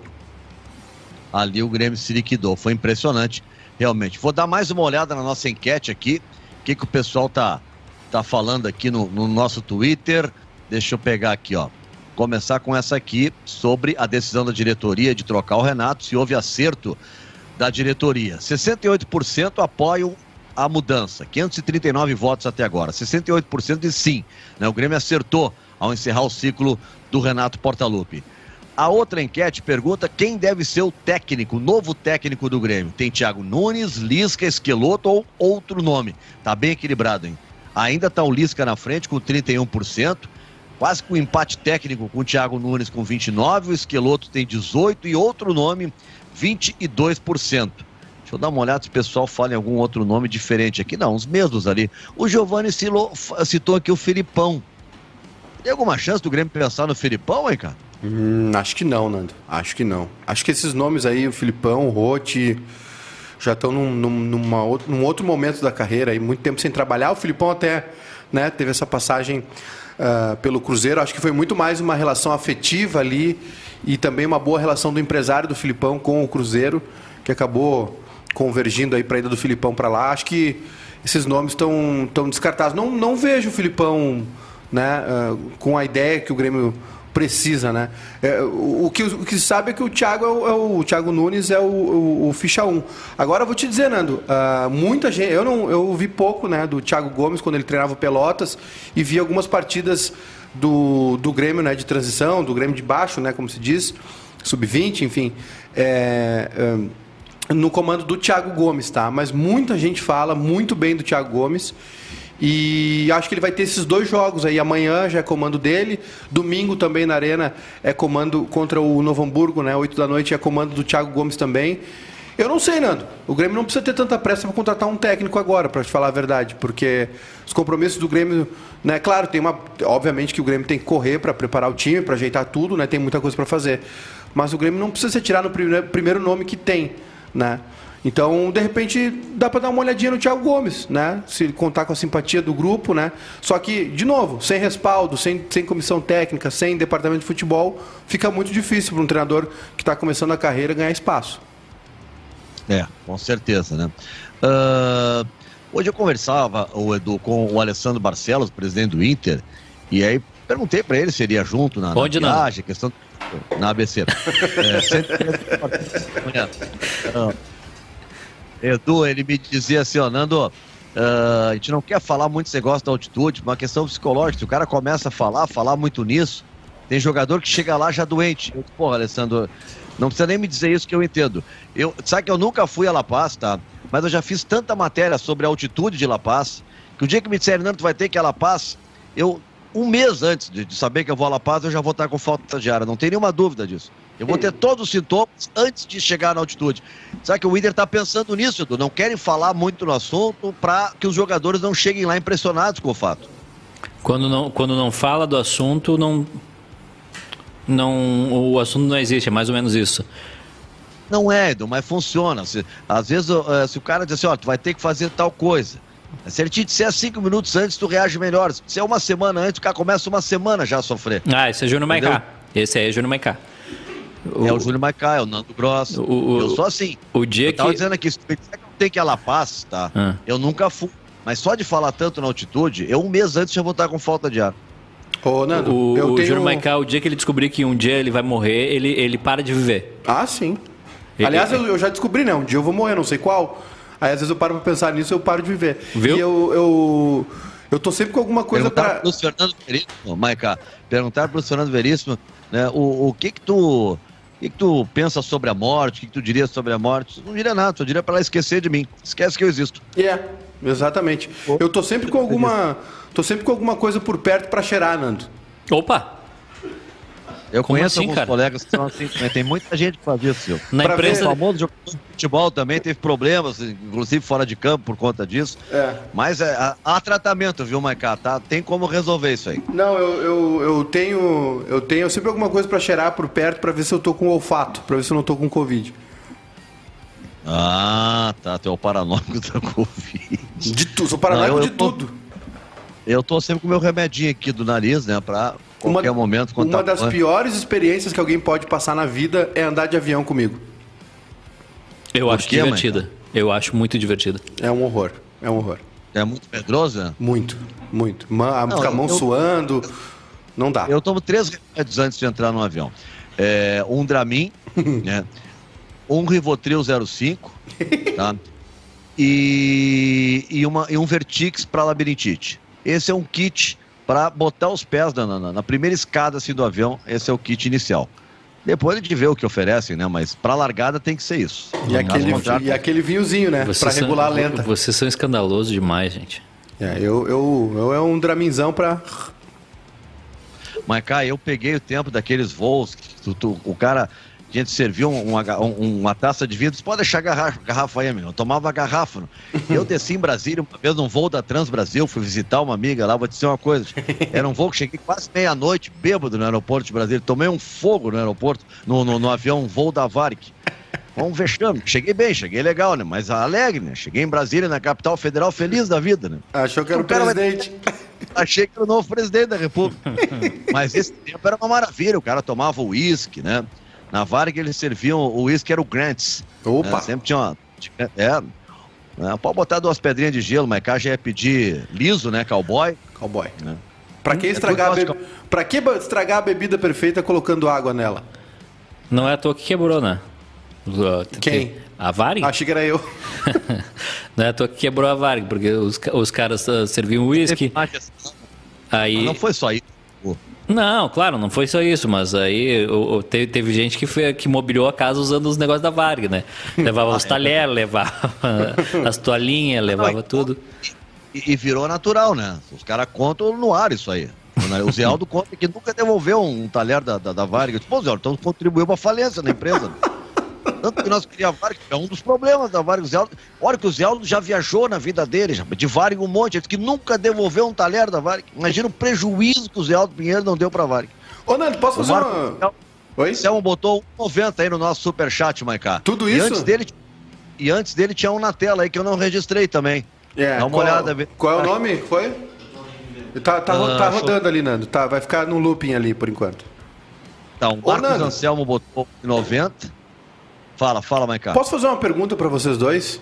Ali o Grêmio se liquidou. Foi impressionante, realmente. Vou dar mais uma olhada na nossa enquete aqui que, que o pessoal tá, tá falando aqui no, no nosso Twitter. Deixa eu pegar aqui, ó. Começar com essa aqui sobre a decisão da diretoria de trocar o Renato, se houve acerto da diretoria. 68% apoiam a mudança, 539 votos até agora. 68% de sim. Né? O Grêmio acertou ao encerrar o ciclo do Renato Portaluppi. A outra enquete pergunta quem deve ser o técnico, o novo técnico do Grêmio. Tem Thiago Nunes, Lisca, Esqueloto ou outro nome. Tá bem equilibrado, hein? Ainda tá o Lisca na frente com 31%, quase com um empate técnico com o Thiago Nunes com 29%, o Esqueloto tem 18% e outro nome, 22%. Deixa eu dar uma olhada se o pessoal fala em algum outro nome diferente aqui. Não, os mesmos ali. O Giovanni citou aqui o Filipão. Tem alguma chance do Grêmio pensar no Filipão, hein, cara? Hum, acho que não, Nando. Acho que não. Acho que esses nomes aí, o Filipão, o Rote, já estão num, numa outro, num outro momento da carreira aí, muito tempo sem trabalhar. O Filipão até né, teve essa passagem uh, pelo Cruzeiro. Acho que foi muito mais uma relação afetiva ali e também uma boa relação do empresário do Filipão com o Cruzeiro, que acabou convergindo aí para a ida do Filipão para lá. Acho que esses nomes estão tão descartados. Não, não vejo o Filipão né, uh, com a ideia que o Grêmio precisa, né? É, o, o, que, o que se sabe é que o Thiago, é o, é o Thiago Nunes é o, o, o ficha 1. Agora eu vou te dizer, Nando, uh, muita gente. Eu não eu vi pouco né, do Thiago Gomes quando ele treinava o Pelotas e vi algumas partidas do, do Grêmio né, de transição, do Grêmio de baixo, né, como se diz, sub-20, enfim. É, é, no comando do Thiago Gomes, tá? Mas muita gente fala muito bem do Thiago Gomes. E acho que ele vai ter esses dois jogos aí. Amanhã já é comando dele. Domingo também na Arena é comando contra o Novo Hamburgo, né? 8 da noite é comando do Thiago Gomes também. Eu não sei, Nando. O Grêmio não precisa ter tanta pressa para contratar um técnico agora, para te falar a verdade, porque os compromissos do Grêmio, né? Claro, tem uma, obviamente que o Grêmio tem que correr para preparar o time, para ajeitar tudo, né? Tem muita coisa para fazer. Mas o Grêmio não precisa se tirar no primeiro nome que tem, né? Então, de repente, dá para dar uma olhadinha no Thiago Gomes, né? Se ele contar com a simpatia do grupo, né? Só que, de novo, sem respaldo, sem, sem comissão técnica, sem departamento de futebol, fica muito difícil para um treinador que está começando a carreira ganhar espaço. É, com certeza, né? Uh, hoje eu conversava, o Edu, com o Alessandro Barcelos, presidente do Inter, e aí perguntei para ele se iria junto na, Onde na viagem, não? questão na ABC. é, sempre... Edu, ele me dizia assim, ó, Nando, uh, a gente não quer falar muito esse negócio da altitude, uma questão psicológica. O cara começa a falar, falar muito nisso, tem jogador que chega lá já doente. Eu, porra, Alessandro, não precisa nem me dizer isso que eu entendo. Eu, sabe que eu nunca fui a La Paz, tá? Mas eu já fiz tanta matéria sobre a altitude de La Paz, que o dia que me disserem, Nando, tu vai ter que ir a La Paz, eu, um mês antes de, de saber que eu vou a La Paz, eu já vou estar com falta de ar. Não tem nenhuma dúvida disso. Eu vou ter todos os sintomas antes de chegar na altitude. Sabe que o Inter está pensando nisso, Edu? Não querem falar muito no assunto para que os jogadores não cheguem lá impressionados com o fato. Quando não, quando não fala do assunto, não, não, o assunto não existe, é mais ou menos isso. Não é, Edu, mas funciona. Se, às vezes, uh, se o cara diz assim, ó, tu vai ter que fazer tal coisa. Se ele te disser cinco minutos antes, tu reage melhor. Se é uma semana antes, o cara começa uma semana já a sofrer. Ah, esse é Júnior Maicá. Esse aí é Júnior Maicá. O, é o Júlio Maicá, é o Nando Gross. O, eu sou assim. O dia eu tava que... dizendo aqui, se que eu tenho que ir a La Paz, tá? Ah. Eu nunca fui. Mas só de falar tanto na altitude, eu um mês antes já vou estar com falta de ar. Ô, Nando, o, eu o tenho... Júlio Maicá, o dia que ele descobrir que um dia ele vai morrer, ele, ele para de viver. Ah, sim. Ele... Aliás, eu, eu, já descobri, né? Um dia eu vou morrer, não sei qual. Aí às vezes eu paro pra pensar nisso eu paro de viver. Viu? E eu... eu... Eu tô sempre com alguma coisa para. Perguntar pro Fernando Veríssimo, Maica, perguntar pro Fernando Veríssimo, né, o, o que que tu O que, que tu pensa sobre a morte? O que, que tu diria sobre a morte? Não diria nada, só diria para ela esquecer de mim. Esquece que eu existo. É, yeah, exatamente. Eu tô sempre com alguma. Tô sempre com alguma coisa por perto para cheirar, Nando. Opa! Eu Como conheço assim, alguns cara? colegas que são assim, também. tem muita gente que faz isso, Silvio. Na Pra O imprensa. famoso jogador de futebol também teve problemas, inclusive fora de campo por conta disso. É. Mas é, há- tratamento, viu, Maicá? Tá? Tem como resolver isso aí. Não, eu, eu, eu tenho. Eu tenho sempre alguma coisa para cheirar por perto para ver se eu tô com olfato, para ver se eu não tô com Covid. Ah, tá. Tu é o paranoico da Covid. De tudo, sou paranoico Não, eu- de eu tô- tudo. Eu tô sempre com o meu remedinho aqui do nariz, né? Pra qualquer momento. quando uma tá das bom. piores experiências que alguém pode passar na vida é andar de avião comigo. Eu Por acho quê, divertida. Eu acho muito divertida. É um horror. É um horror. É muito medroso, né? Muito, muito. Ma- Não, a mão eu- suando. Não dá. Eu tomo três remédios antes de entrar no avião. É, um Dramin, né? Um Rivotril 05, tá? E, e, uma, e um Vertix para labirintite. Esse é um kit para botar os pés na, na- na primeira escada assim, do avião. Esse é o kit inicial. Depois a gente vê o que oferecem, né? Mas para largada tem que ser isso. E aquele, e aquele vinhozinho, né? Vocês Pra são- regular a lenta. Vocês são escandalosos demais, gente. É, eu, eu, eu é um draminzão pra. Mas, cara, eu peguei o tempo daqueles voos que tu- tu- o cara, a gente serviu um- uma, um- uma taça de vinho, disse, pode deixar a garrafa, garrafa aí, meu. Eu tomava garrafa. né? Eu desci em Brasília uma vez num voo da Trans Brasil, fui visitar uma amiga lá, vou te dizer uma coisa. Era um voo que cheguei quase meia-noite, bêbado no aeroporto de Brasília. Tomei um fogo no aeroporto, no, no, no avião, um voo da Varig. Um vexame. Cheguei bem, cheguei legal, né? Mas alegre, né? Cheguei em Brasília, na capital federal, feliz da vida, né? Achou que era o presidente. Achei que era o novo presidente da República. Mas esse tempo era uma maravilha. O cara tomava uísque, né? Na Varg eles serviam o uísque, era o Grants. Opa! né? Sempre tinha uma. É. né? Pode botar duas pedrinhas de gelo, mas cá já ia pedir liso, né? Cowboy. Cowboy. Né? Pra que É estragar, be... pra que estragar a bebida perfeita colocando água nela? Não é à toa que quebrou, né? Quem? A Varig? Achei que era eu. Não é à toa que quebrou a Varig, porque os, os caras ah, serviam uísque, Mas aí... Não foi só isso. Não, claro, não foi só isso, mas aí o- o- teve, teve gente que, foi, que mobiliou a casa usando os negócios da Varg, né? Levava Ah, os é. talheres, levava as toalhinhas, levava tudo. E, e virou natural, né? Os caras contam no ar isso aí. O Zé Aldo conta que nunca devolveu um talher da, da, da Varg. Eu disse, Pô, Zé Aldo, então contribuiu para falência da empresa. Tanto que nós queríamos a Varg, que é um dos problemas da Varg. O Zé Aldo, olha que o Zé Aldo já viajou na vida dele, já, de Varg um monte. Que nunca devolveu um talher da Varg. Imagina o prejuízo que o Zé Aldo Pinheiro não deu para a Varg. Ô, Nando, posso O fazer Marco uma. Oi? o Selmo botou 1,90 aí no nosso superchat, Maiká. Tudo E isso? antes dele, e antes dele tinha um na tela aí que eu não registrei também. É, Dá uma qual, olhada. Qual é o nome? Foi? Tá, tá, ro- Ah, tá show. rodando ali, Nando. Tá, vai ficar no looping ali por enquanto. Tá, o Ô, Marcos Nando. Anselmo botou 90. Fala, fala, Maiká. Posso fazer uma pergunta pra vocês dois?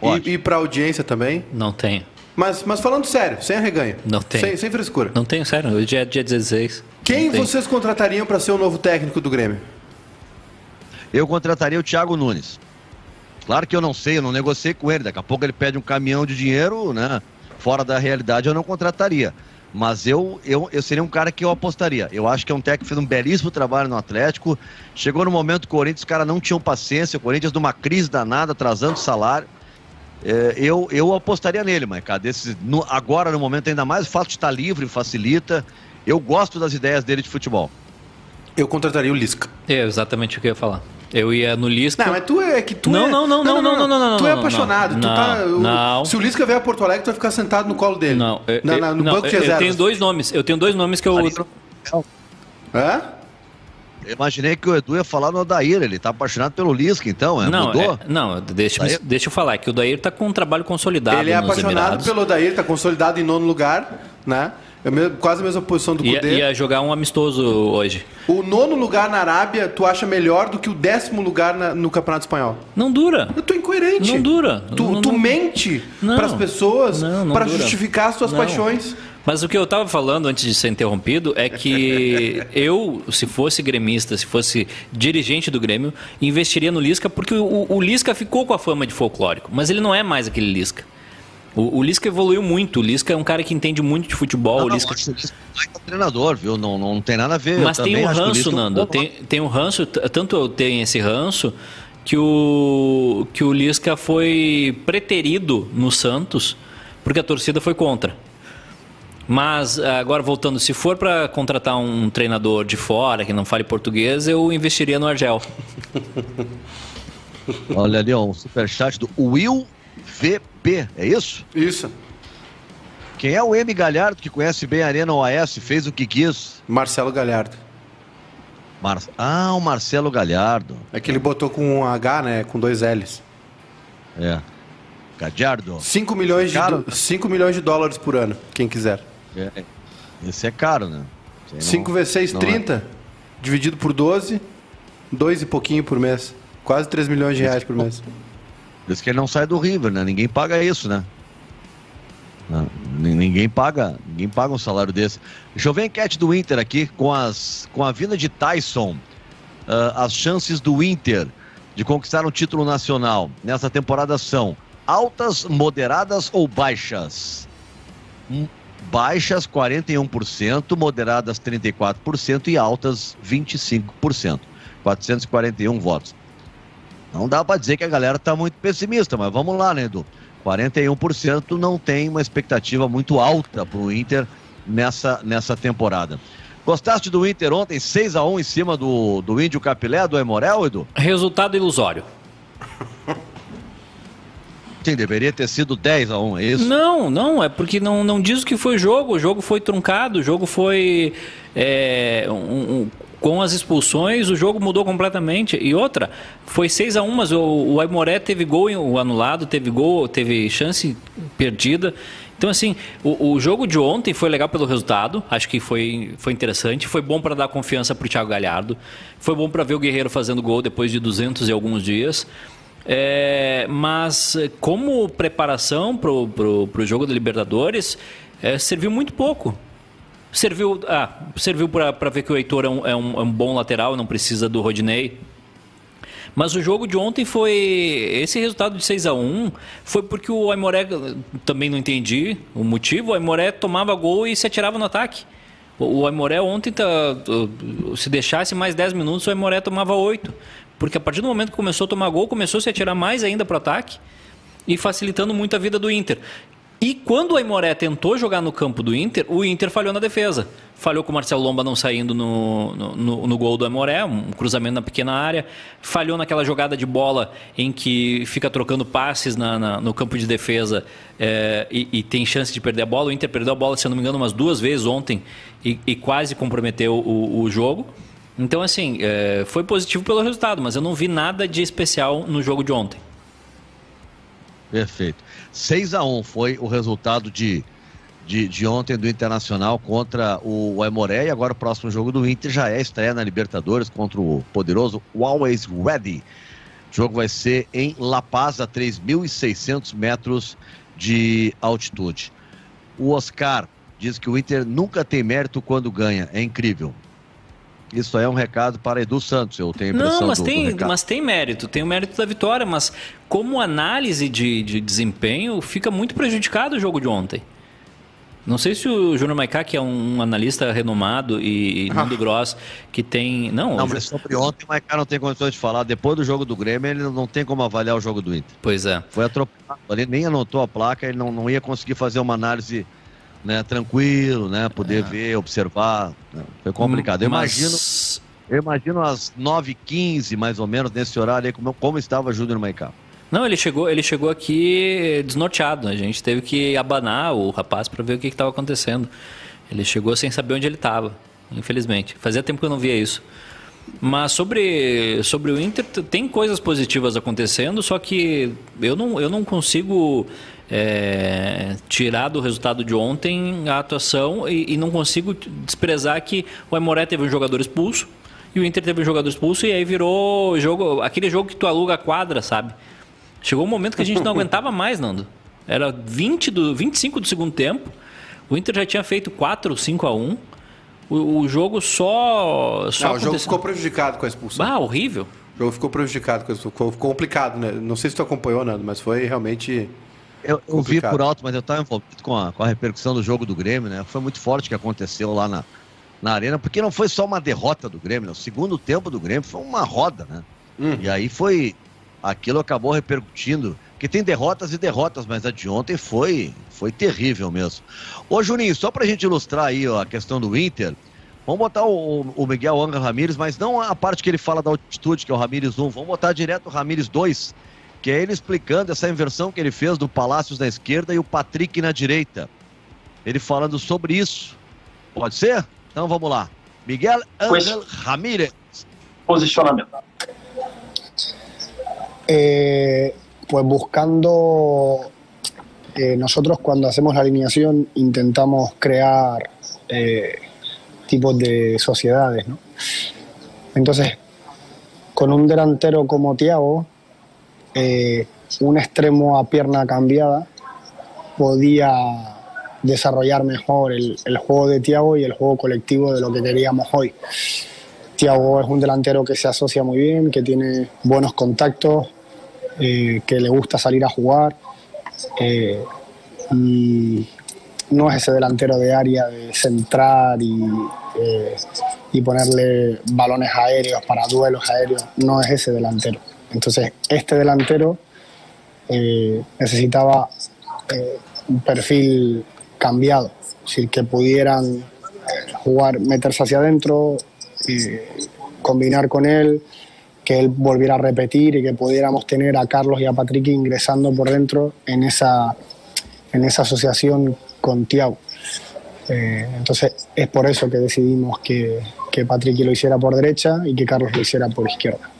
Pode. E, e pra audiência também? Não tenho. Mas, mas falando sério, sem arreganho. Não tem. Sem, sem frescura. Não tenho, sério, hoje é dia 16. Quem vocês contratariam pra ser o novo técnico do Grêmio? Eu contrataria o Thiago Nunes. Claro que eu não sei, eu não negociei com ele. Daqui a pouco ele pede um caminhão de dinheiro, né? Fora da realidade, eu não contrataria. Mas eu, eu, eu seria um cara que eu apostaria. Eu acho que é um técnico que fez um belíssimo trabalho no Atlético. Chegou no momento que o Corinthians, os caras não tinham paciência. O Corinthians numa crise danada, atrasando o salário. É, eu, eu apostaria nele, mas cara, desse, no- agora no momento ainda mais, o fato de estar livre facilita. Eu gosto das ideias dele de futebol. Eu contrataria o Lisca. É exatamente o que eu ia falar. Eu ia no Lisca. Não, mas tu é que tu Não, é... não, não, não, não, não, não, Tu não, é não, apaixonado. não, tu tá, o- não. Se o Lisca vier a Porto Alegre, tu vai ficar sentado no colo dele. Não, eu, Na- na- no não, banco de eu- eu reservas. tenho dois nomes. Eu tenho dois nomes que eu. Hã? Eu imaginei que o Edu ia falar no Odair, ele tá apaixonado pelo Lisca, então, é? Não, Mudou? é- não deixa, deixa eu falar, é que o Dair tá com um trabalho consolidado Ele é nos apaixonado Emirados. pelo Odair, tá consolidado em nono lugar, né? É quase a mesma posição do Ia, Cudê. ia jogar um amistoso hoje. O nono lugar na Arábia, tu acha melhor do que o décimo lugar na- no Campeonato Espanhol? Não dura. Eu tô incoerente. Não dura. Tu, Não- tu não- mente Não. pras pessoas dura. justificar as tuas paixões. Mas o que eu estava falando antes de ser interrompido é que eu, se fosse gremista, se fosse dirigente do Grêmio, investiria no Lisca, porque o, o Lisca ficou com a fama de folclórico, mas ele não é mais aquele Lisca. O, o Lisca evoluiu muito. O Lisca é um cara que entende muito de futebol. Não, o Lisca... o é um treinador, viu? Não, não, tem nada a ver. Mas Eu tem também um o ranço, é um Nando. Tem, tem um ranço, tanto eu tenho esse ranço, que o, que o Lisca foi preterido no Santos, porque a torcida foi contra. Mas, agora voltando, se for para contratar um treinador de fora que não fale português, eu investiria no Argel. Olha ali, ó, um superchat do Will VP, é isso? Isso. Quem é o M Galhardo que conhece bem a Arena OAS, fez o que quis? Marcelo Galhardo. Mar... Ah, o Marcelo Galhardo. É que ele botou com um H, né? Com dois L's. É. Galhardo. 5 milhões, de, Caro. do- 5 milhões de dólares por ano, quem quiser. É. Esse é caro, né? Esse aí não- 5 vezes 6, não é. 30. Dividido por 12, 2 e pouquinho por mês. Quase 3 milhões de reais por mês. Por isso que ele não sai do River, né? Ninguém paga isso, né? Ni- ninguém paga, ninguém paga um salário desse. Deixa eu ver a enquete do Inter aqui com as com a vinda de Tyson. ah, as chances do Inter de conquistar um título nacional nessa temporada são altas, moderadas ou baixas? Hum, Baixas 41%, moderadas 34% e altas 25%. 441 votos. Não dá para dizer que a galera tá muito pessimista, mas vamos lá, né, Edu? 41% não tem uma expectativa muito alta para o Inter nessa, nessa temporada. Gostaste do Inter ontem, 6 a 1 em cima do, do Índio Capilé, do Emorel, Edu? Resultado ilusório. Sim, deveria ter sido 10 a 1 é isso? Não, não, é porque não, não diz o que foi jogo. O jogo foi truncado, o jogo foi. é, um- um- com as expulsões, o jogo mudou completamente. E outra, foi 6 a 1 mas o, o Aimoré teve gol anulado, teve gol, teve chance perdida. Então, assim, o, o jogo de ontem foi legal pelo resultado, acho que foi, foi interessante, foi bom para dar confiança para o Thiago Galhardo, foi bom para ver o Guerreiro fazendo gol depois de 200 e alguns dias. É, mas como preparação para o jogo da Libertadores, eh, serviu muito pouco. Serviu, ah, serviu para ver que o Heitor é um, é um- é um bom lateral, não precisa do Rodinei. Mas o jogo de ontem foi. Esse resultado de 6 a 1 foi porque o Aimoré, também não entendi o motivo, o Aimoré tomava gol e se atirava no ataque. O Aimoré ontem, tá, se deixasse mais 10 minutos, o Aimoré tomava 8. Porque a partir do momento que começou a tomar gol, começou a se atirar mais ainda para o ataque e facilitando muito a vida do Inter. E quando o Aimoré tentou jogar no campo do Inter, o Inter falhou na defesa. Falhou com o Marcelo Lomba não saindo no, no, no- gol do Aimoré, um cruzamento na pequena área. Falhou naquela jogada de bola em que fica trocando passes na- na- no campo de defesa eh, e, e tem chance de perder a bola. O Inter perdeu a bola, se eu não me engano, umas duas vezes ontem e, e quase comprometeu o, o jogo. Então, assim, eh, foi positivo pelo resultado, mas eu não vi nada de especial no jogo de ontem. Perfeito. 6 a 1 foi o resultado de, de, de ontem do Internacional contra o Aimoré. E agora o próximo jogo do Inter já é estreia na Libertadores contra o poderoso Always Ready. O jogo vai ser em La Paz, a 3.600 metros de altitude. O Oscar diz que o Inter nunca tem mérito quando ganha. É incrível. Isso aí é um recado para Edu Santos, eu tenho a impressão Não, mas do, do tem, recado. mas tem mérito, tem o mérito da vitória, mas como análise de, de desempenho, fica muito prejudicado o jogo de ontem. Não sei se o Júnior Maicá, que é um analista renomado, e, e Nando Gross, que tem. Não, Não, mas sobre ontem o Maicá não tem condições de falar. Depois do jogo do Grêmio, ele não tem como avaliar o jogo do Inter. Pois é. Foi atropelado ali, nem anotou a placa, ele não, não ia conseguir fazer uma análise né, tranquilo, né? Poder ver, observar. né, Foi complicado. Eu Mas- imagino, eu imagino às 9h15, mais ou menos, nesse horário aí, como, como estava Júnior Maicá. Não, ele chegou, ele chegou aqui desnorteado. A gente teve que abanar o rapaz para ver o que estava acontecendo. Ele chegou sem saber onde ele estava, infelizmente. Fazia tempo que eu não via isso. Mas sobre, sobre o Inter, tem coisas positivas acontecendo, só que eu não, eu não consigo é, tirar do resultado de ontem a atuação e, e não consigo desprezar que o Aimoré teve um jogador expulso e o Inter teve um jogador expulso e aí virou jogo, aquele jogo que tu aluga a quadra, sabe? Chegou um momento que a gente não aguentava mais, Nando. Era 20 do, 25 do segundo tempo. O Inter já tinha feito 4, 5 a 1. O, o jogo só. só Não, o jogo ficou prejudicado com a expulsão. Ah, horrível. O jogo ficou prejudicado com a expulsão. Ficou complicado, né? Não sei se tu acompanhou, Nando, mas foi realmente Eu, eu vi por alto, mas eu estava envolvido com a, com a repercussão do jogo do Grêmio, né? Foi muito forte o que aconteceu lá na, na arena, porque não foi só uma derrota do Grêmio, né? o segundo tempo do Grêmio foi uma roda, né? Hum. E aí foi. Aquilo acabou repercutindo. Porque tem derrotas e derrotas, mas a de ontem foi, foi terrível mesmo. Ô, Juninho, só pra gente ilustrar aí ó, a questão do Inter, vamos botar o, o Miguel Anga Ramírez, mas não a parte que ele fala da altitude, que é o Ramírez 1, vamos botar direto o Ramírez 2, que é ele explicando essa inversão que ele fez do Palácios na esquerda e o Patrick na direita. Ele falando sobre isso. Pode ser? Então vamos lá. Miguel Ángel Ramírez. Posicionamento. Eh, pues buscando, eh, nosotros cuando hacemos la alineación intentamos crear eh, tipos de sociedades, ¿no? Entonces, con un delantero como Tiago, eh, un extremo a pierna cambiada podía desarrollar mejor el, juego de Tiago y el juego colectivo de lo que queríamos hoy. Tiago es un delantero que se asocia muy bien, que tiene buenos contactos, eh, que le gusta salir a jugar eh, y no es ese delantero de área de centrar y, y ponerle balones aéreos para duelos aéreos, no es ese delantero. Entonces, este delantero eh, necesitaba eh, un perfil cambiado, que pudieran jugar, meterse hacia adentro, combinar con él, que él volviera a repetir y que pudiéramos tener a Carlos y a Patrick ingresando por dentro en esa, en esa asociación con Tiago. Eh, entonces es por eso que decidimos que, que Patrick lo hiciera por derecha y que Carlos lo hiciera por izquierda.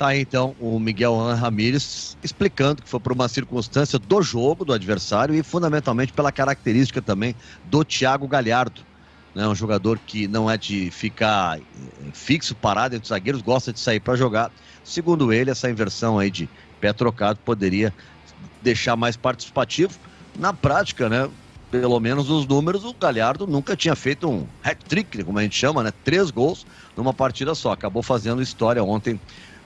Tá aí então o Miguel Ramírez explicando que foi por uma circunstância do jogo do adversário e fundamentalmente pela característica também do Thiago Galhardo. Né? Um jogador que não é de ficar eh, fixo, parado entre os zagueiros, gosta de sair para jogar. Segundo ele, essa inversão aí de pé trocado poderia deixar mais participativo. Na prática, né? Pelo menos os números, o Galhardo nunca tinha feito um hat-trick, como a gente chama, né? Três gols numa partida só. Acabou fazendo história ontem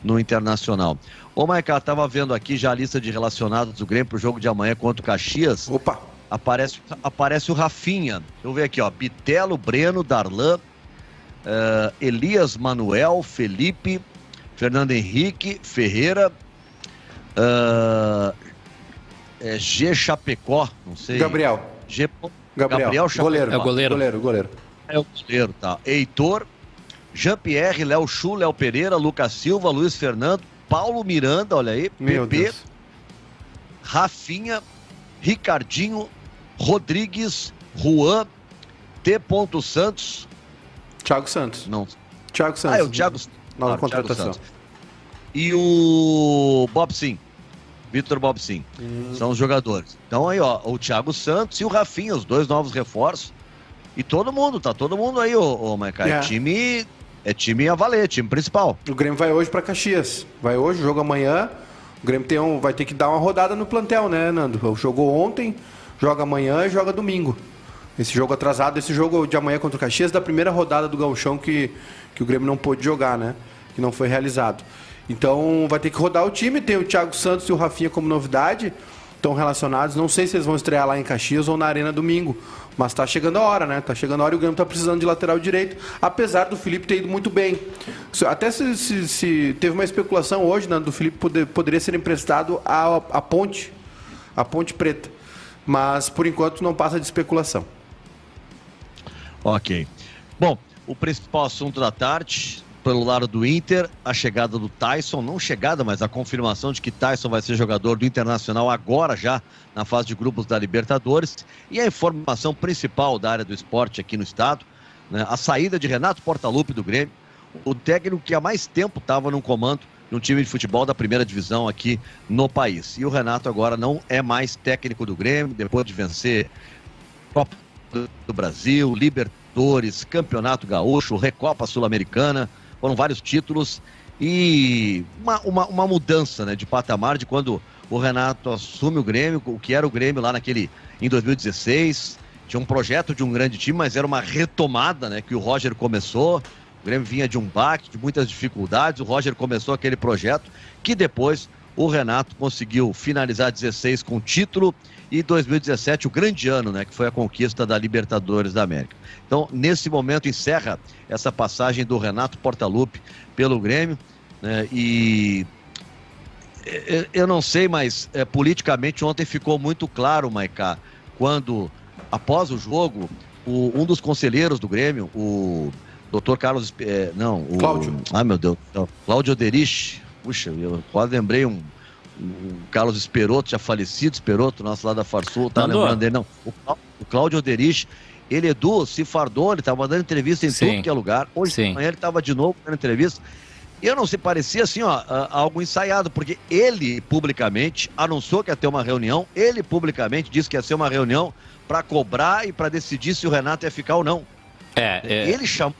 no Internacional. Ô, Maiká, tava vendo aqui já a lista de relacionados do Grêmio pro jogo de amanhã contra o Caxias. Opa! Aparece, aparece o Rafinha. Deixa eu ver aqui, ó. Bitelo, Breno, Darlan, uh, Elias Manuel, Felipe, Fernando Henrique, Ferreira, uh, é, G. Chapecó, não sei. Gabriel. G. Gabriel, Gabriel Chapecó. Goleiro. É o goleiro. Goleiro, goleiro. É o goleiro, tá. Heitor, Jean-Pierre, Léo Chu, Léo Pereira, Lucas Silva, Luiz Fernando, Paulo Miranda, olha aí, Meu PP, Deus. Rafinha, Ricardinho, Rodrigues, Juan, T. Santos. Thiago Santos. Não. Thiago Santos. Ah, é o Thiago, Nova claro, contratação. Thiago Santos. E o Bob Sim. Vitor Bob Sim. Hum. São os jogadores. Então aí, ó, o Thiago Santos e o Rafinha, os dois novos reforços. E todo mundo, tá todo mundo aí, ô, ô Maicá. É. É. time. É time a valer, time principal. O Grêmio vai hoje para Caxias. Vai hoje, jogo amanhã. O Grêmio tem um, vai ter que dar uma rodada no plantel, né, Nando? Jogou ontem, joga amanhã e joga domingo. Esse jogo atrasado, esse jogo de amanhã contra o Caxias, da primeira rodada do Gauchão que, que o Grêmio não pôde jogar, né? Que não foi realizado. Então vai ter que rodar o time. Tem o Thiago Santos e o Rafinha como novidade. Estão relacionados. Não sei se eles vão estrear lá em Caxias ou na Arena domingo. Mas tá chegando a hora, né? Tá chegando a hora e o Grêmio tá precisando de lateral direito. Apesar do Felipe ter ido muito bem. Até se, se- se teve uma especulação hoje, né? Do Felipe poder- poderia ser emprestado à, à Ponte. À Ponte Preta. Mas por enquanto não passa de especulação. Ok. Bom, o principal assunto da tarde, pelo lado do Inter, a chegada do Tyson, não chegada, mas a confirmação de que Tyson vai ser jogador do Internacional agora já na fase de grupos da Libertadores e a informação principal da área do esporte aqui no estado, né, a saída de Renato Portaluppi do Grêmio, o técnico que há mais tempo estava no comando de um time de futebol da primeira divisão aqui no país. E o Renato agora não é mais técnico do Grêmio, depois de vencer Copa do Brasil, Libertadores, Campeonato Gaúcho, Recopa Sul-Americana, foram vários títulos e uma, uma, uma mudança né, de patamar de quando o Renato assume o Grêmio, o que era o Grêmio lá naquele em 2016. Tinha um projeto de um grande time, mas era uma retomada né, que o Roger começou. O Grêmio vinha de um baque, de muitas dificuldades. O Roger começou aquele projeto que depois o Renato conseguiu finalizar 16 com título e 2017 o grande ano, né, que foi a conquista da Libertadores da América. Então, nesse momento encerra essa passagem do Renato Portaluppi pelo Grêmio, né, e eu não sei, mas é, politicamente ontem ficou muito claro, Maicá, quando após o jogo, o, um dos conselheiros do Grêmio, o doutor Carlos, é, não, o Cláudio. Ah, meu Deus, não, Cláudio Oderich, puxa, eu quase lembrei um o Carlos Esperoto, já falecido, Esperoto, nosso lá da Farsul, tá Mandou. lembrando dele, não. O, o Cláudio Oderich, ele, Edu, se fardou, ele tava dando entrevista em Sim. tudo que é lugar. Hoje Sim. de manhã ele tava de novo dando entrevista. E eu não sei, parecia assim, ó, algo ensaiado, porque ele publicamente anunciou que ia ter uma reunião, ele publicamente disse que ia ser uma reunião para cobrar e para decidir se o Renato ia ficar ou não. É, é, Ele chamou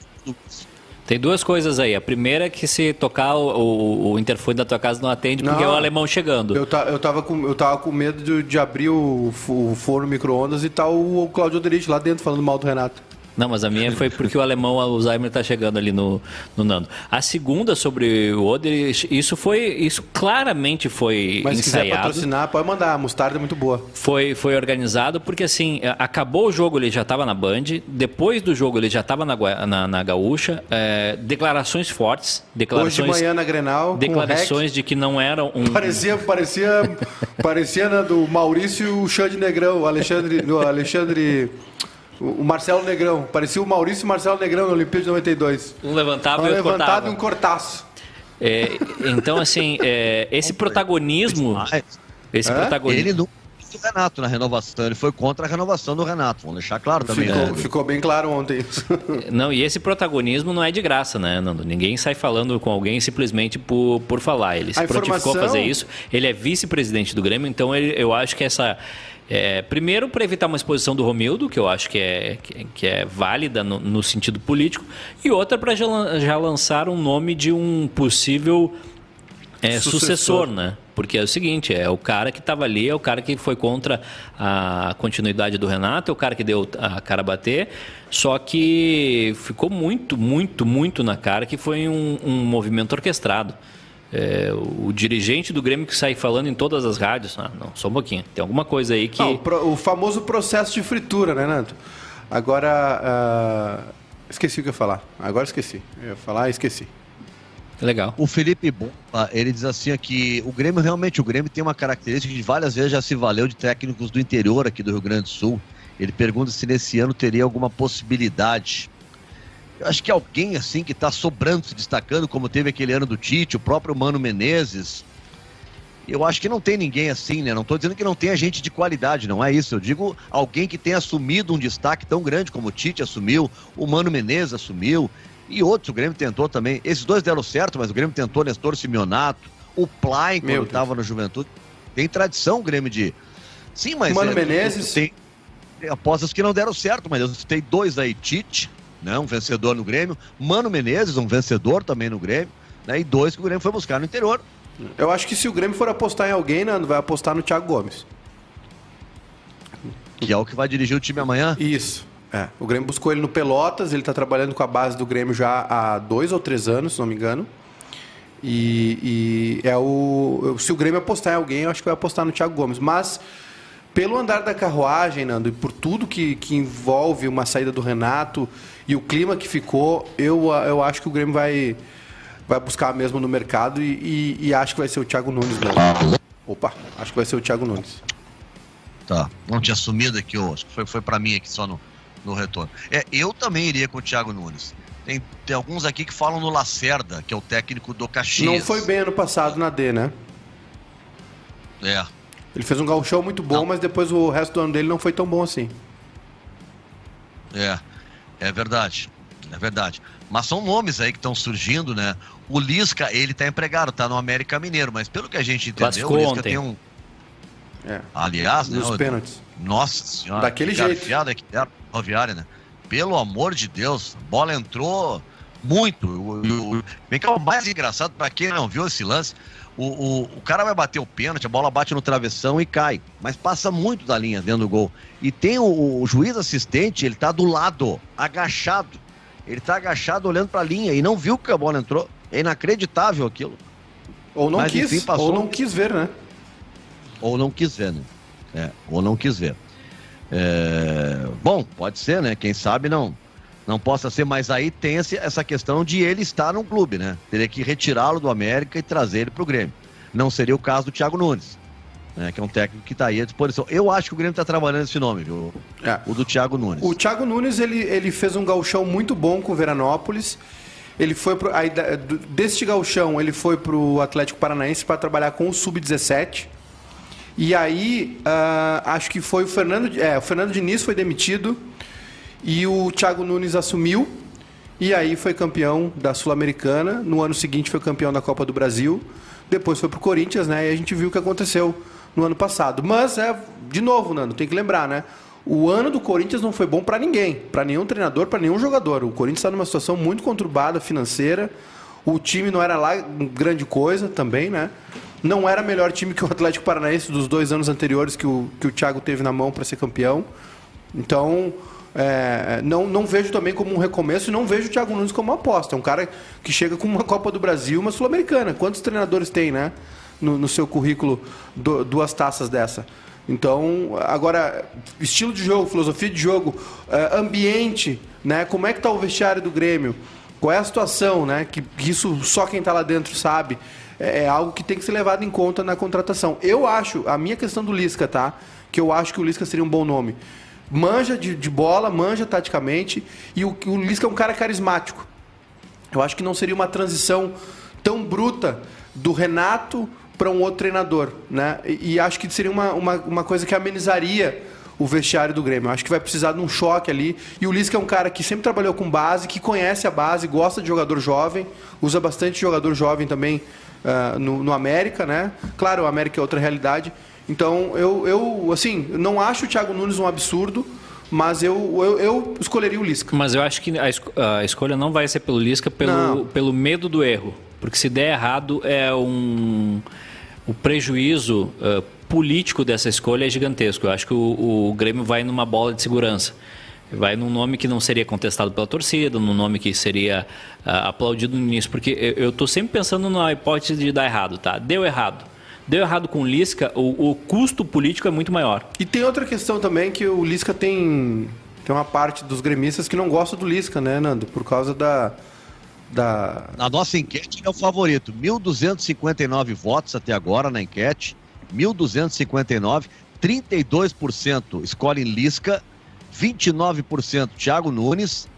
tem duas coisas aí. A primeira é que se tocar o, o, o interfone da tua casa não atende porque Não. é o alemão chegando. Eu, ta, eu, tava com, eu tava com medo de, de abrir o, o forno micro-ondas e tá o, o Claudio Oderich lá dentro falando mal do Renato. Não, mas a minha foi porque o alemão Alzheimer tá chegando ali no, no Nando. A segunda sobre o Oder, isso foi. Isso claramente foi Mas se quiser ensaiado. patrocinar, pode mandar. A mostarda é muito boa. Foi, foi organizado porque assim, é, acabou o jogo, ele já estava na Band, depois do jogo ele já estava na, na, na Gaúcha, é, declarações fortes, Hoje declarações, de manhã na Grenal, declarações de que não eram um... REC, parecia, parecia, parecia do Maurício e o Xande Negrão, o Alexandre, Alexandre, o o Marcelo Negrão. Parecia o Maurício e o Marcelo Negrão na Olimpíada de 92. Um levantava Tava e outro levantado cortava. e um cortaço. É, então, assim, é, esse protagonismo... Esse Hã? protagonismo... ele não quis o Renato na renovação, ele foi contra a renovação do Renato. Vamos deixar claro também. Ficou, né? ficou bem claro ontem isso. Não, e esse protagonismo não é de graça, né, Nando? Ninguém sai falando com alguém simplesmente por, por falar. Ele se A prontificou a informação- fazer isso. Ele é vice-presidente do Grêmio, então ele- eu acho que essa. É, primeiro, para evitar uma exposição do Romildo, que eu acho que é, que, que é válida no, no sentido político, e outra para já, já lançar um nome de um possível é, Sucessor. sucessor, né? Porque é o seguinte, é o cara que estava ali, é o cara que foi contra a continuidade do Renato, é o cara que deu a cara a bater, só que ficou muito, muito, muito na cara que foi um, um movimento orquestrado. É, o dirigente do Grêmio que sai falando em todas as rádios, ah, não, só um pouquinho, tem alguma coisa aí que... Não, o pro- o famoso processo de fritura, né, Nando? Agora, ah, esqueci o que eu ia falar. Agora esqueci. Eu ia falar e esqueci. Legal. O Felipe Bomba, ele diz assim que o Grêmio, realmente, o Grêmio tem uma característica de várias vezes já se valeu de técnicos do interior aqui do Rio Grande do Sul. Ele pergunta se nesse ano teria alguma possibilidade. Eu acho que alguém assim que está sobrando, se destacando, como teve aquele ano do Tite, o próprio Mano Menezes. Eu acho que não tem ninguém assim, né? Não estou dizendo que não tenha gente de qualidade, não é isso. Eu digo alguém que tenha assumido um destaque tão grande como o Tite assumiu, o Mano Menezes assumiu, e outros o Grêmio tentou também. Esses dois deram certo, mas o Grêmio tentou Nestor Simeonato, o Plain quando estava no Juventude. Tem tradição o Grêmio de. Sim, mas. Mano é, Menezes. Tem apostas que não deram certo, mas eu citei dois aí: Tite, né, um vencedor no Grêmio, Mano Menezes, um vencedor também no Grêmio, né, e dois que o Grêmio foi buscar no interior. Eu acho que se o Grêmio for apostar em alguém, Nando, vai apostar no Thiago Gomes. Que é o que vai dirigir o time amanhã. Isso. É. O Grêmio buscou ele no Pelotas, ele está trabalhando com a base do Grêmio já há dois ou três anos, se não me engano. E, e é o. Se o Grêmio apostar em alguém, eu acho que vai apostar no Thiago Gomes. Mas, pelo andar da carruagem, Nando, e por tudo que, que envolve uma saída do Renato e o clima que ficou, eu, eu acho que o Grêmio vai, vai buscar mesmo no mercado e, e, e acho que vai ser o Thiago Nunes mesmo. Opa, acho que vai ser o Thiago Nunes. Tá. Não tinha sumido aqui, eu acho que foi, foi para mim aqui só no, no retorno. É, eu também iria com o Thiago Nunes. Tem, tem alguns aqui que falam no Lacerda, que é o técnico do Caxias. Não foi bem ano passado na D, né? É. Ele fez um gauchão muito bom, Não. mas depois o resto do ano dele não foi tão bom assim. É, é verdade. É verdade. Mas são nomes aí que estão surgindo, né? O Lisca, ele tá empregado, tá no América Mineiro, mas pelo que a gente entendeu, o Lisca ontem. tem um. É. Aliás, né? Nos o- pênaltis. Nossa senhora. Daquele que jeito. deram na rodoviária, né? Pelo amor de Deus, a bola entrou muito. O, o, o- vem cá, o mais engraçado, pra quem não viu esse lance, o, o, o cara vai bater o pênalti, a bola bate no travessão e cai. Mas passa muito da linha dentro do gol. E tem o, o juiz assistente, ele tá do lado, agachado. Ele tá agachado olhando pra linha e não viu que a bola entrou. É inacreditável aquilo. Ou não Mas, quis, enfim, passou- ou não quis ver, né? Ou não quis ver, né? É, ou não quis ver. É, bom, pode ser, né? Quem sabe não não possa ser, mas aí tem essa questão de ele estar num clube, né? Teria que retirá-lo do América e trazer ele pro Grêmio. Não seria o caso do Thiago Nunes, né? Que é um técnico que está aí à disposição. Eu acho que o Grêmio está trabalhando esse nome, viu? É. O do Thiago Nunes. O Thiago Nunes, ele, ele fez um gauchão muito bom com o Veranópolis. Ele foi pro, aí, deste gauchão, ele foi pro Atlético Paranaense para trabalhar com o Sub-17. E aí, ah, acho que foi o Fernando... É, o Fernando Diniz foi demitido e o Thiago Nunes assumiu. E aí foi campeão da Sul-Americana. No ano seguinte foi campeão da Copa do Brasil. Depois foi pro Corinthians, né? E a gente viu o que aconteceu no ano passado. Mas, é, de novo, Nando, tem que lembrar, né? O ano do Corinthians não foi bom para ninguém, para nenhum treinador, para nenhum jogador. O Corinthians está numa situação muito conturbada financeira. O time não era lá grande coisa também, né? Não era melhor time que o Atlético Paranaense dos dois anos anteriores que o, que o Thiago teve na mão para ser campeão. Então, é, não, não vejo também como um recomeço e não vejo o Thiago Nunes como uma aposta. É um cara que chega com uma Copa do Brasil uma Sul-Americana. Quantos treinadores tem, né? No, no seu currículo, du- duas taças dessa. Então, agora, estilo de jogo, filosofia de jogo, é, ambiente, né? Como é que está o vestiário do Grêmio? Qual é a situação, né? Que, que isso só quem está lá dentro sabe. É, é algo que tem que ser levado em conta na contratação. Eu acho, a minha questão do Lisca, tá? Que eu acho que o Lisca seria um bom nome. Manja de, de bola, manja taticamente, e o, o Lisca é um cara carismático. Eu acho que não seria uma transição tão bruta do Renato para um outro treinador, né? E, e acho que seria uma, uma, uma coisa que amenizaria o vestiário do Grêmio. Acho que vai precisar de um choque ali. E o Lisca é um cara que sempre trabalhou com base, que conhece a base, gosta de jogador jovem, usa bastante jogador jovem também ah, no, no América, né? Claro, o América é outra realidade. Então, eu, eu assim, não acho o Thiago Nunes um absurdo, mas eu, eu, eu escolheria o Lisca. Mas eu acho que a, esco- a escolha não vai ser pelo Lisca, pelo, Não. pelo medo do erro. Porque se der errado, é um. O prejuízo eh, político dessa escolha é gigantesco. Eu acho que o, o Grêmio vai numa bola de segurança. Vai num nome que não seria contestado pela torcida, num nome que seria ah, aplaudido no início. Porque eu estou sempre pensando na hipótese de dar errado, tá? Deu errado. Deu errado com o Lisca, o, o custo político é muito maior. E tem outra questão também que o Lisca tem tem uma parte dos gremistas que não gosta do Lisca, né, Nando? Por causa da da Na nossa enquete, ele é o favorito. 1.259 votos até agora na enquete. 1.259. 32% escolhem Lisca. 29% Thiago Nunes.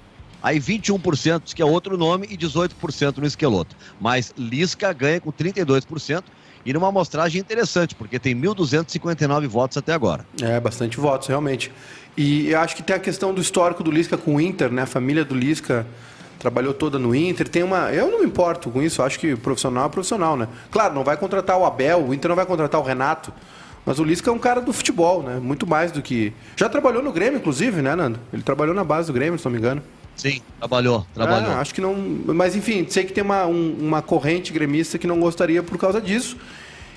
Aí 21% diz que é outro nome e 18% no Esqueloto. Mas Lisca ganha com 32% e numa amostragem interessante, porque tem 1.259 votos até agora. é bastante votos realmente. E eu acho que tem a questão do histórico do Lisca com o Inter, né? A família do Lisca trabalhou toda no Inter. Tem uma, eu não me importo com isso. Acho que profissional é profissional, né? Claro, não vai contratar o Abel, o Inter não vai contratar o Renato. Mas o Lisca é um cara do futebol, né? Muito mais do que. Já trabalhou no Grêmio, inclusive, né, Nando? Ele trabalhou na base do Grêmio, se não me engano. Sim, trabalhou, trabalhou. É, acho que não. Mas enfim, sei que tem uma, um- uma corrente gremista que não gostaria por causa disso.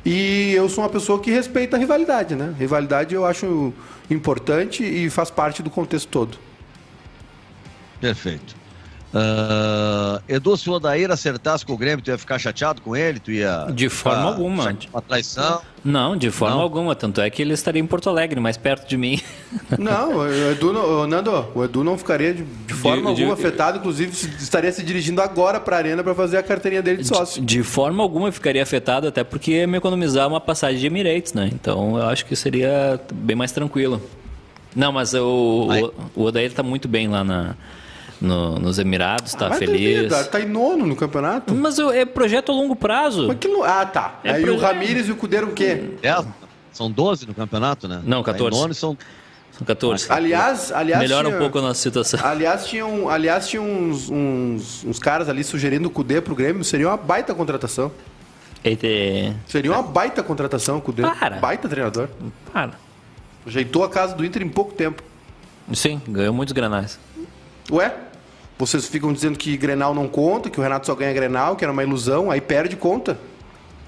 E eu sou uma pessoa que respeita a rivalidade, né? Rivalidade eu acho importante e faz parte do contexto todo. Perfeito. Ah, Edu, se o Odair acertasse com o Grêmio, tu ia ficar chateado com ele? Tu ia. De forma ficar alguma. Uma traição. Não, de forma Não? alguma. Tanto é que ele estaria em Porto Alegre, mais perto de mim. Não, o Edu, não- o Nando, o Edu não ficaria de, de forma de- alguma afetado, inclusive estaria se dirigindo agora para a arena para fazer a carteirinha dele de sócio. De forma alguma eu ficaria afetado, até porque ia me economizar uma passagem de Emirates, né? Então eu acho que seria bem mais tranquilo. Não, mas o, Vai. o, o Odair tá muito bem lá na, no- nos Emirados, tá Vai feliz. dormir, tá em nono no campeonato. Mas eu- é projeto a longo prazo. Mas que não- Ah, tá. É Aí pro- o Ramires e o Cudê o quê? É, são 12 no campeonato, né? Não, Tá em 14. nono e são São 14. Aliás, aliás Melhora tinha- um pouco a nossa situação. Aliás, tinham, aliás, tinha uns, uns, uns caras ali sugerindo o Cudê pro Grêmio. Seria uma baita contratação. Eita, Seria uma baita contratação o Cudê. Para. Baita treinador. para. Ajeitou a casa do Inter em pouco tempo. Sim, ganhou muitos granais. Ué? Vocês ficam dizendo que Grenal não conta, que o Renato só ganha Grenal, que era uma ilusão, aí perde conta.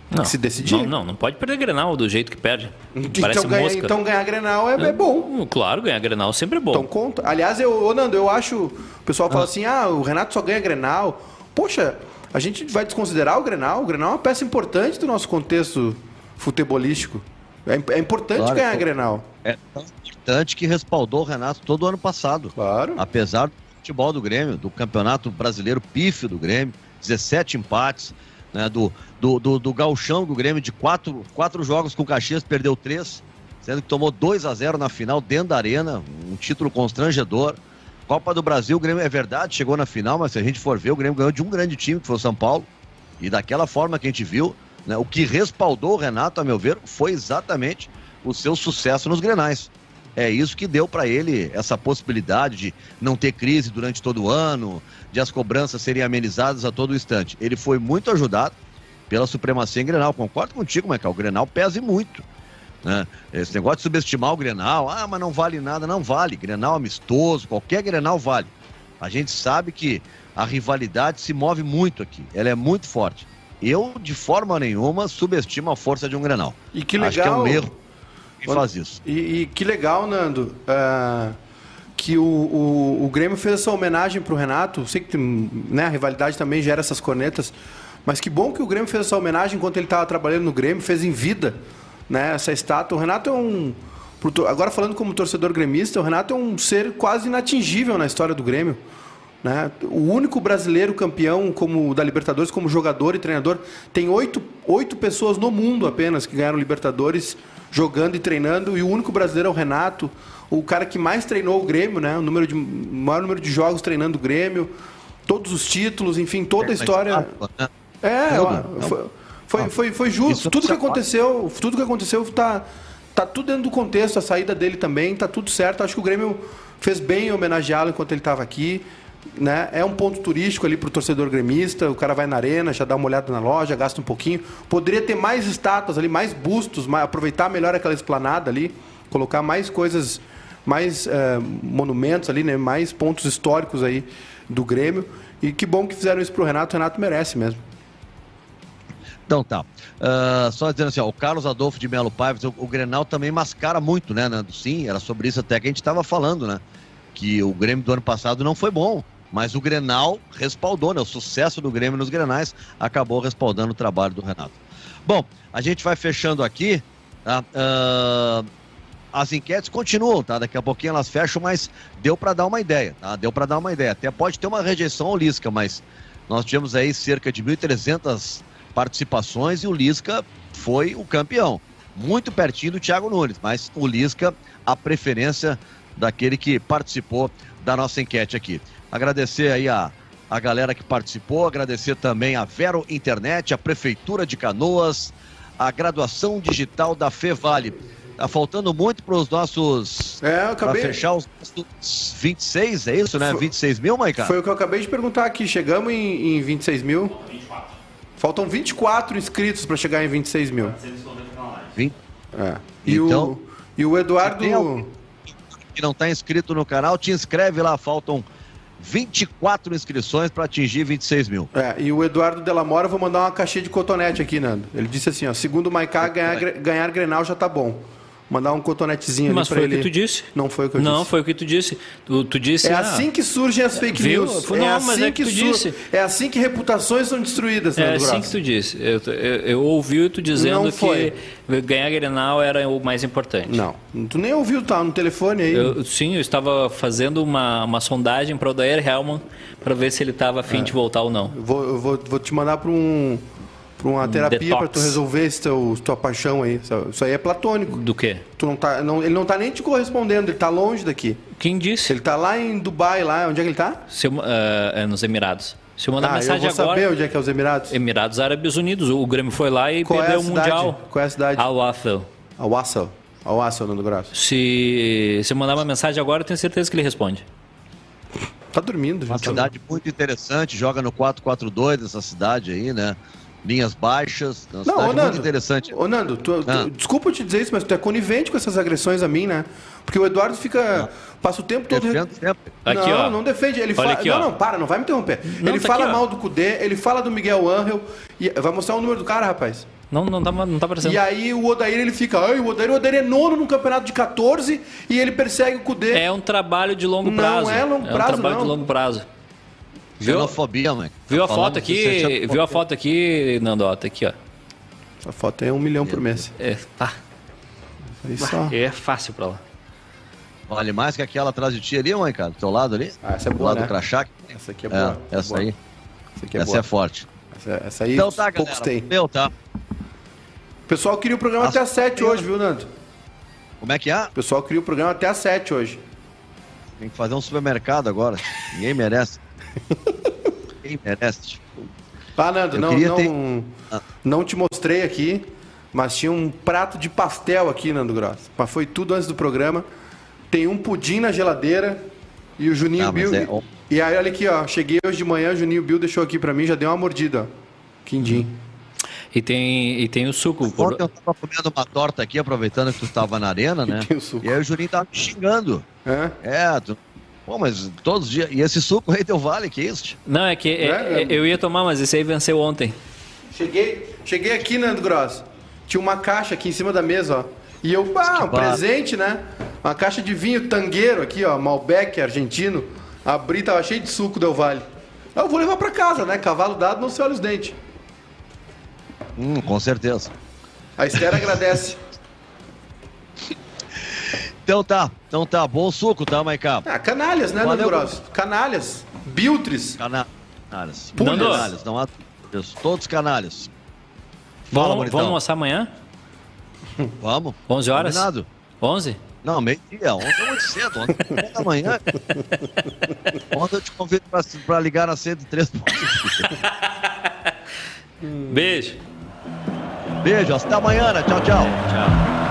Não, se decidir. Não, não, não pode perder Grenal do jeito que perde. Parece Então, ganha- mosca. então ganhar Grenal é, é bom. Claro, ganhar Grenal sempre é bom. Então conta. Aliás, eu, ô, Nando, eu acho. O pessoal fala assim: ah, o Renato só ganha Grenal. Poxa, A gente vai desconsiderar o Grenal? O Grenal é uma peça importante do nosso contexto futebolístico. É, é importante Claro, ganhar pô. Grenal. É tão importante que respaldou o Renato todo o ano passado. Claro. Apesar do futebol do Grêmio, do campeonato brasileiro pífio do Grêmio, 17 empates, né, do, do, do, do gauchão do Grêmio de quatro, quatro jogos com o Caxias, perdeu três, sendo que tomou 2 a 0 na final dentro da arena, um título constrangedor. Copa do Brasil, o Grêmio é verdade, chegou na final, mas se a gente for ver, o Grêmio ganhou de um grande time, que foi o São Paulo. E daquela forma que a gente viu, né, o que respaldou o Renato, a meu ver, foi exatamente o seu sucesso nos Grenais. É isso que deu para ele essa possibilidade de não ter crise durante todo o ano, de as cobranças serem amenizadas a todo instante. Ele foi muito ajudado pela supremacia em Grenal. Concordo contigo, Michael. O Grenal pesa muito. Né? Esse negócio de subestimar o Grenal, ah, mas não vale nada, não vale. Grenal amistoso, qualquer Grenal vale. A gente sabe que a rivalidade se move muito aqui, ela é muito forte. Eu, de forma nenhuma, subestimo a força de um Grenal. E que Acho que é um legal. erro quem faz isso. E, e que legal, Nando, ah, que o, o, o Grêmio fez essa homenagem pro Renato. Sei que né, a rivalidade também gera essas cornetas, mas que bom que o Grêmio fez essa homenagem enquanto ele estava trabalhando no Grêmio, fez em vida né, essa estátua. O Renato é um. Agora falando como torcedor gremista, o Renato é um ser quase inatingível na história do Grêmio. Né? O único brasileiro campeão como da Libertadores como jogador e treinador tem oito, oito pessoas no mundo apenas que ganharam Libertadores jogando e treinando e o único brasileiro é o Renato, o cara que mais treinou o Grêmio, né? O número de o maior número de jogos treinando o Grêmio, todos os títulos, enfim, toda a história. né? É, Tudo. ó, foi, foi, foi, foi justo. Tudo que aconteceu, tudo que aconteceu tá, tá tudo dentro do contexto, a saída dele também, tá tudo certo. Acho que o Grêmio fez bem em homenageá-lo enquanto ele estava aqui. Né? É um ponto turístico ali para o torcedor gremista. O cara vai na arena, já dá uma olhada na loja, gasta um pouquinho. Poderia ter mais estátuas ali, mais bustos, mais- aproveitar melhor aquela esplanada ali, colocar mais coisas, mais eh, monumentos ali, né? mais pontos históricos aí do Grêmio. E que bom que fizeram isso pro Renato. O Renato merece mesmo. Então tá. Ah, só dizendo assim, ó, o Carlos Adolfo de Melo Paiva, o, o Grenal também mascara muito, né, Nando? Sim, era sobre isso até que a gente estava falando, né? Que o Grêmio do ano passado não foi bom, mas o Grenal respaldou, né? O sucesso do Grêmio nos Grenais acabou respaldando o trabalho do Renato. Bom, a gente vai fechando aqui, tá? Ah, as enquetes continuam, tá? Daqui a pouquinho elas fecham, mas deu para dar uma ideia, tá? Deu para dar uma ideia. Até pode ter uma rejeição ao Lisca, mas nós tivemos aí cerca de 1.300 participações e o Lisca foi o campeão. Muito pertinho do Thiago Nunes, mas o Lisca, a preferência daquele que participou da nossa enquete aqui. Agradecer aí a, a galera que participou, agradecer também a Vero Internet, a Prefeitura de Canoas, a graduação digital da Fevale. Tá faltando muito para os nossos. É, eu Para acabei. fechar os nossos 26, é isso, né? Foi- 26 mil, Maica? Foi o que eu acabei de perguntar aqui. Chegamos em, em 26 mil? Faltam 24 inscritos para chegar em 26 mil. 20. É. E, Então, o, e o Eduardo. Que não está inscrito no canal, te inscreve lá, faltam 24 inscrições para atingir 26 mil. É, e o Eduardo Delamora, eu vou mandar uma caixinha de cotonete aqui, Nando. Ele disse assim, ó, segundo o Maiká, ganhar, ganhar Grenal já tá bom. Mandar um cotonetezinho Mas ali pra foi o ele. que tu disse. Não foi o que eu Não, disse. foi o que tu disse. Tu, tu disse. É ah, assim que surgem as fake Viu? news. Não, é mas assim é que tu disse. É assim que reputações são destruídas, É Nando assim que tu disse. Eu, eu, eu ouvi tu dizendo Não foi. que ganhar Grenal era o mais importante. Não, tu nem ouviu, tá no telefone aí. Eu, sim, eu estava fazendo uma, uma sondagem para o Daer Hellman para ver se ele estava afim É. de voltar ou não. Eu vou, eu vou, vou te mandar para um, pra uma terapia para tu resolver esse teu, tua paixão aí. Isso- aí é platônico. Do quê? Tu não tá, não, ele não tá nem te correspondendo, ele tá longe daqui. Quem disse? Ele tá lá em Dubai, lá. Onde é que ele tá? Se eu, ah, é nos Emirados. Se eu mandar Ah, eu mensagem vou agora. saber onde é que é os Emirados. Emirados Árabes Unidos. O Grêmio foi lá e Qual é perdeu a o cidade? Mundial. Qual é a cidade? Al Wathel. Ao Wassel. Ao Wassel, Nando Grosso. Se, se eu mandar uma mensagem agora, eu tenho certeza que ele responde. Tá dormindo, Uma gente. cidade muito interessante, joga no 4-4-2 essa cidade aí, né? Linhas baixas, é uma Não, cidade ô Nando, muito interessante. Ô Nando, tu- tu- Ah. desculpa eu te dizer isso, mas tu é conivente com essas agressões a mim, né? Porque o Eduardo fica. passa o tempo todo. Defendo sempre. Aqui, não, ó. não defende. Ele fala. aqui, não, ó. não, para, não vai me interromper. Não, ele tá fala aqui, mal do Cudê, ele fala do Miguel Angel. E vai mostrar o número do cara, rapaz. Não, não tá, não tá aparecendo. E aí o Odair ele fica, ai, o Odair, o Odair é nono no campeonato de 14 e ele persegue o Cudê. É um trabalho de longo Não prazo. é longo um prazo, trabalho não. de longo prazo. Viu? Xenofobia, mãe. Viu a Falando foto aqui? Viu a foto aqui, Nandota? Aqui, ó. Essa foto é um milhão por mês. É, tá. Aí só. É fácil pra lá. Vale mais que aquela atrás de ti ali, mãe, cara? Do teu lado ali? Ah, essa é Do boa, lado né? do crachá. Essa aqui é É, boa. essa boa. aí. Essa aqui é essa boa. é forte. Essa, essa aí Então tá, poucos galera. têm. Meu, tá. O pessoal queria o programa Nossa, até às 7 eu- hoje, viu, Nando? Como é que é? O pessoal queria o programa até às 7 hoje. Tem que fazer um supermercado agora. Ninguém merece. Ninguém merece. Ah, Nando, Eu não, não, ter- Ah. não te mostrei aqui, mas tinha um prato de pastel aqui, Nando Gross. Mas foi tudo antes do programa. Tem um pudim na geladeira e o Juninho Ah, Bill. é-. E aí, olha aqui, ó. Cheguei hoje de manhã, o Juninho Bill deixou aqui pra mim, já deu uma mordida, ó. Quindim. E tem, e tem o suco. por- Ontem eu tava comendo uma torta aqui, aproveitando que tu tava na arena, né? Tem o suco. E aí o Juninho tava me xingando. Hã? É, tu... Pô, mas todos os dias. E esse suco aí teu vale, que isso? tio? Não, é que é- É, é- eu ia tomar, mas esse aí venceu ontem. Cheguei, cheguei aqui, Nando Gross. Tinha uma caixa aqui em cima da mesa, ó. E eu, ah, um presente, né? Uma caixa de vinho tangueiro aqui, ó, Malbec argentino. Abri, tava cheio de suco Del Vale. Eu vou levar pra casa, né? Cavalo dado, não se olha os dentes. Hum, com certeza. A Esther agradece. Então tá, então tá. Bom suco, tá, Maiká? Ah, canalhas, né, Valeu, Nando? Canalhas. Biltres. Cana... Canalhas. Nando. Canalhas, não há. Todos canalhas. Fala, Vamos, bonitão. vamos almoçar amanhã? Vamos. 11 horas? Combinado. 11? Não, meio-dia. Ontem é muito cedo. Ontem é da manhã. Ontem eu te convido pra, pra ligar na 103. Beijo. Beijo, até amanhã. né? Tchau, tchau. Tchau.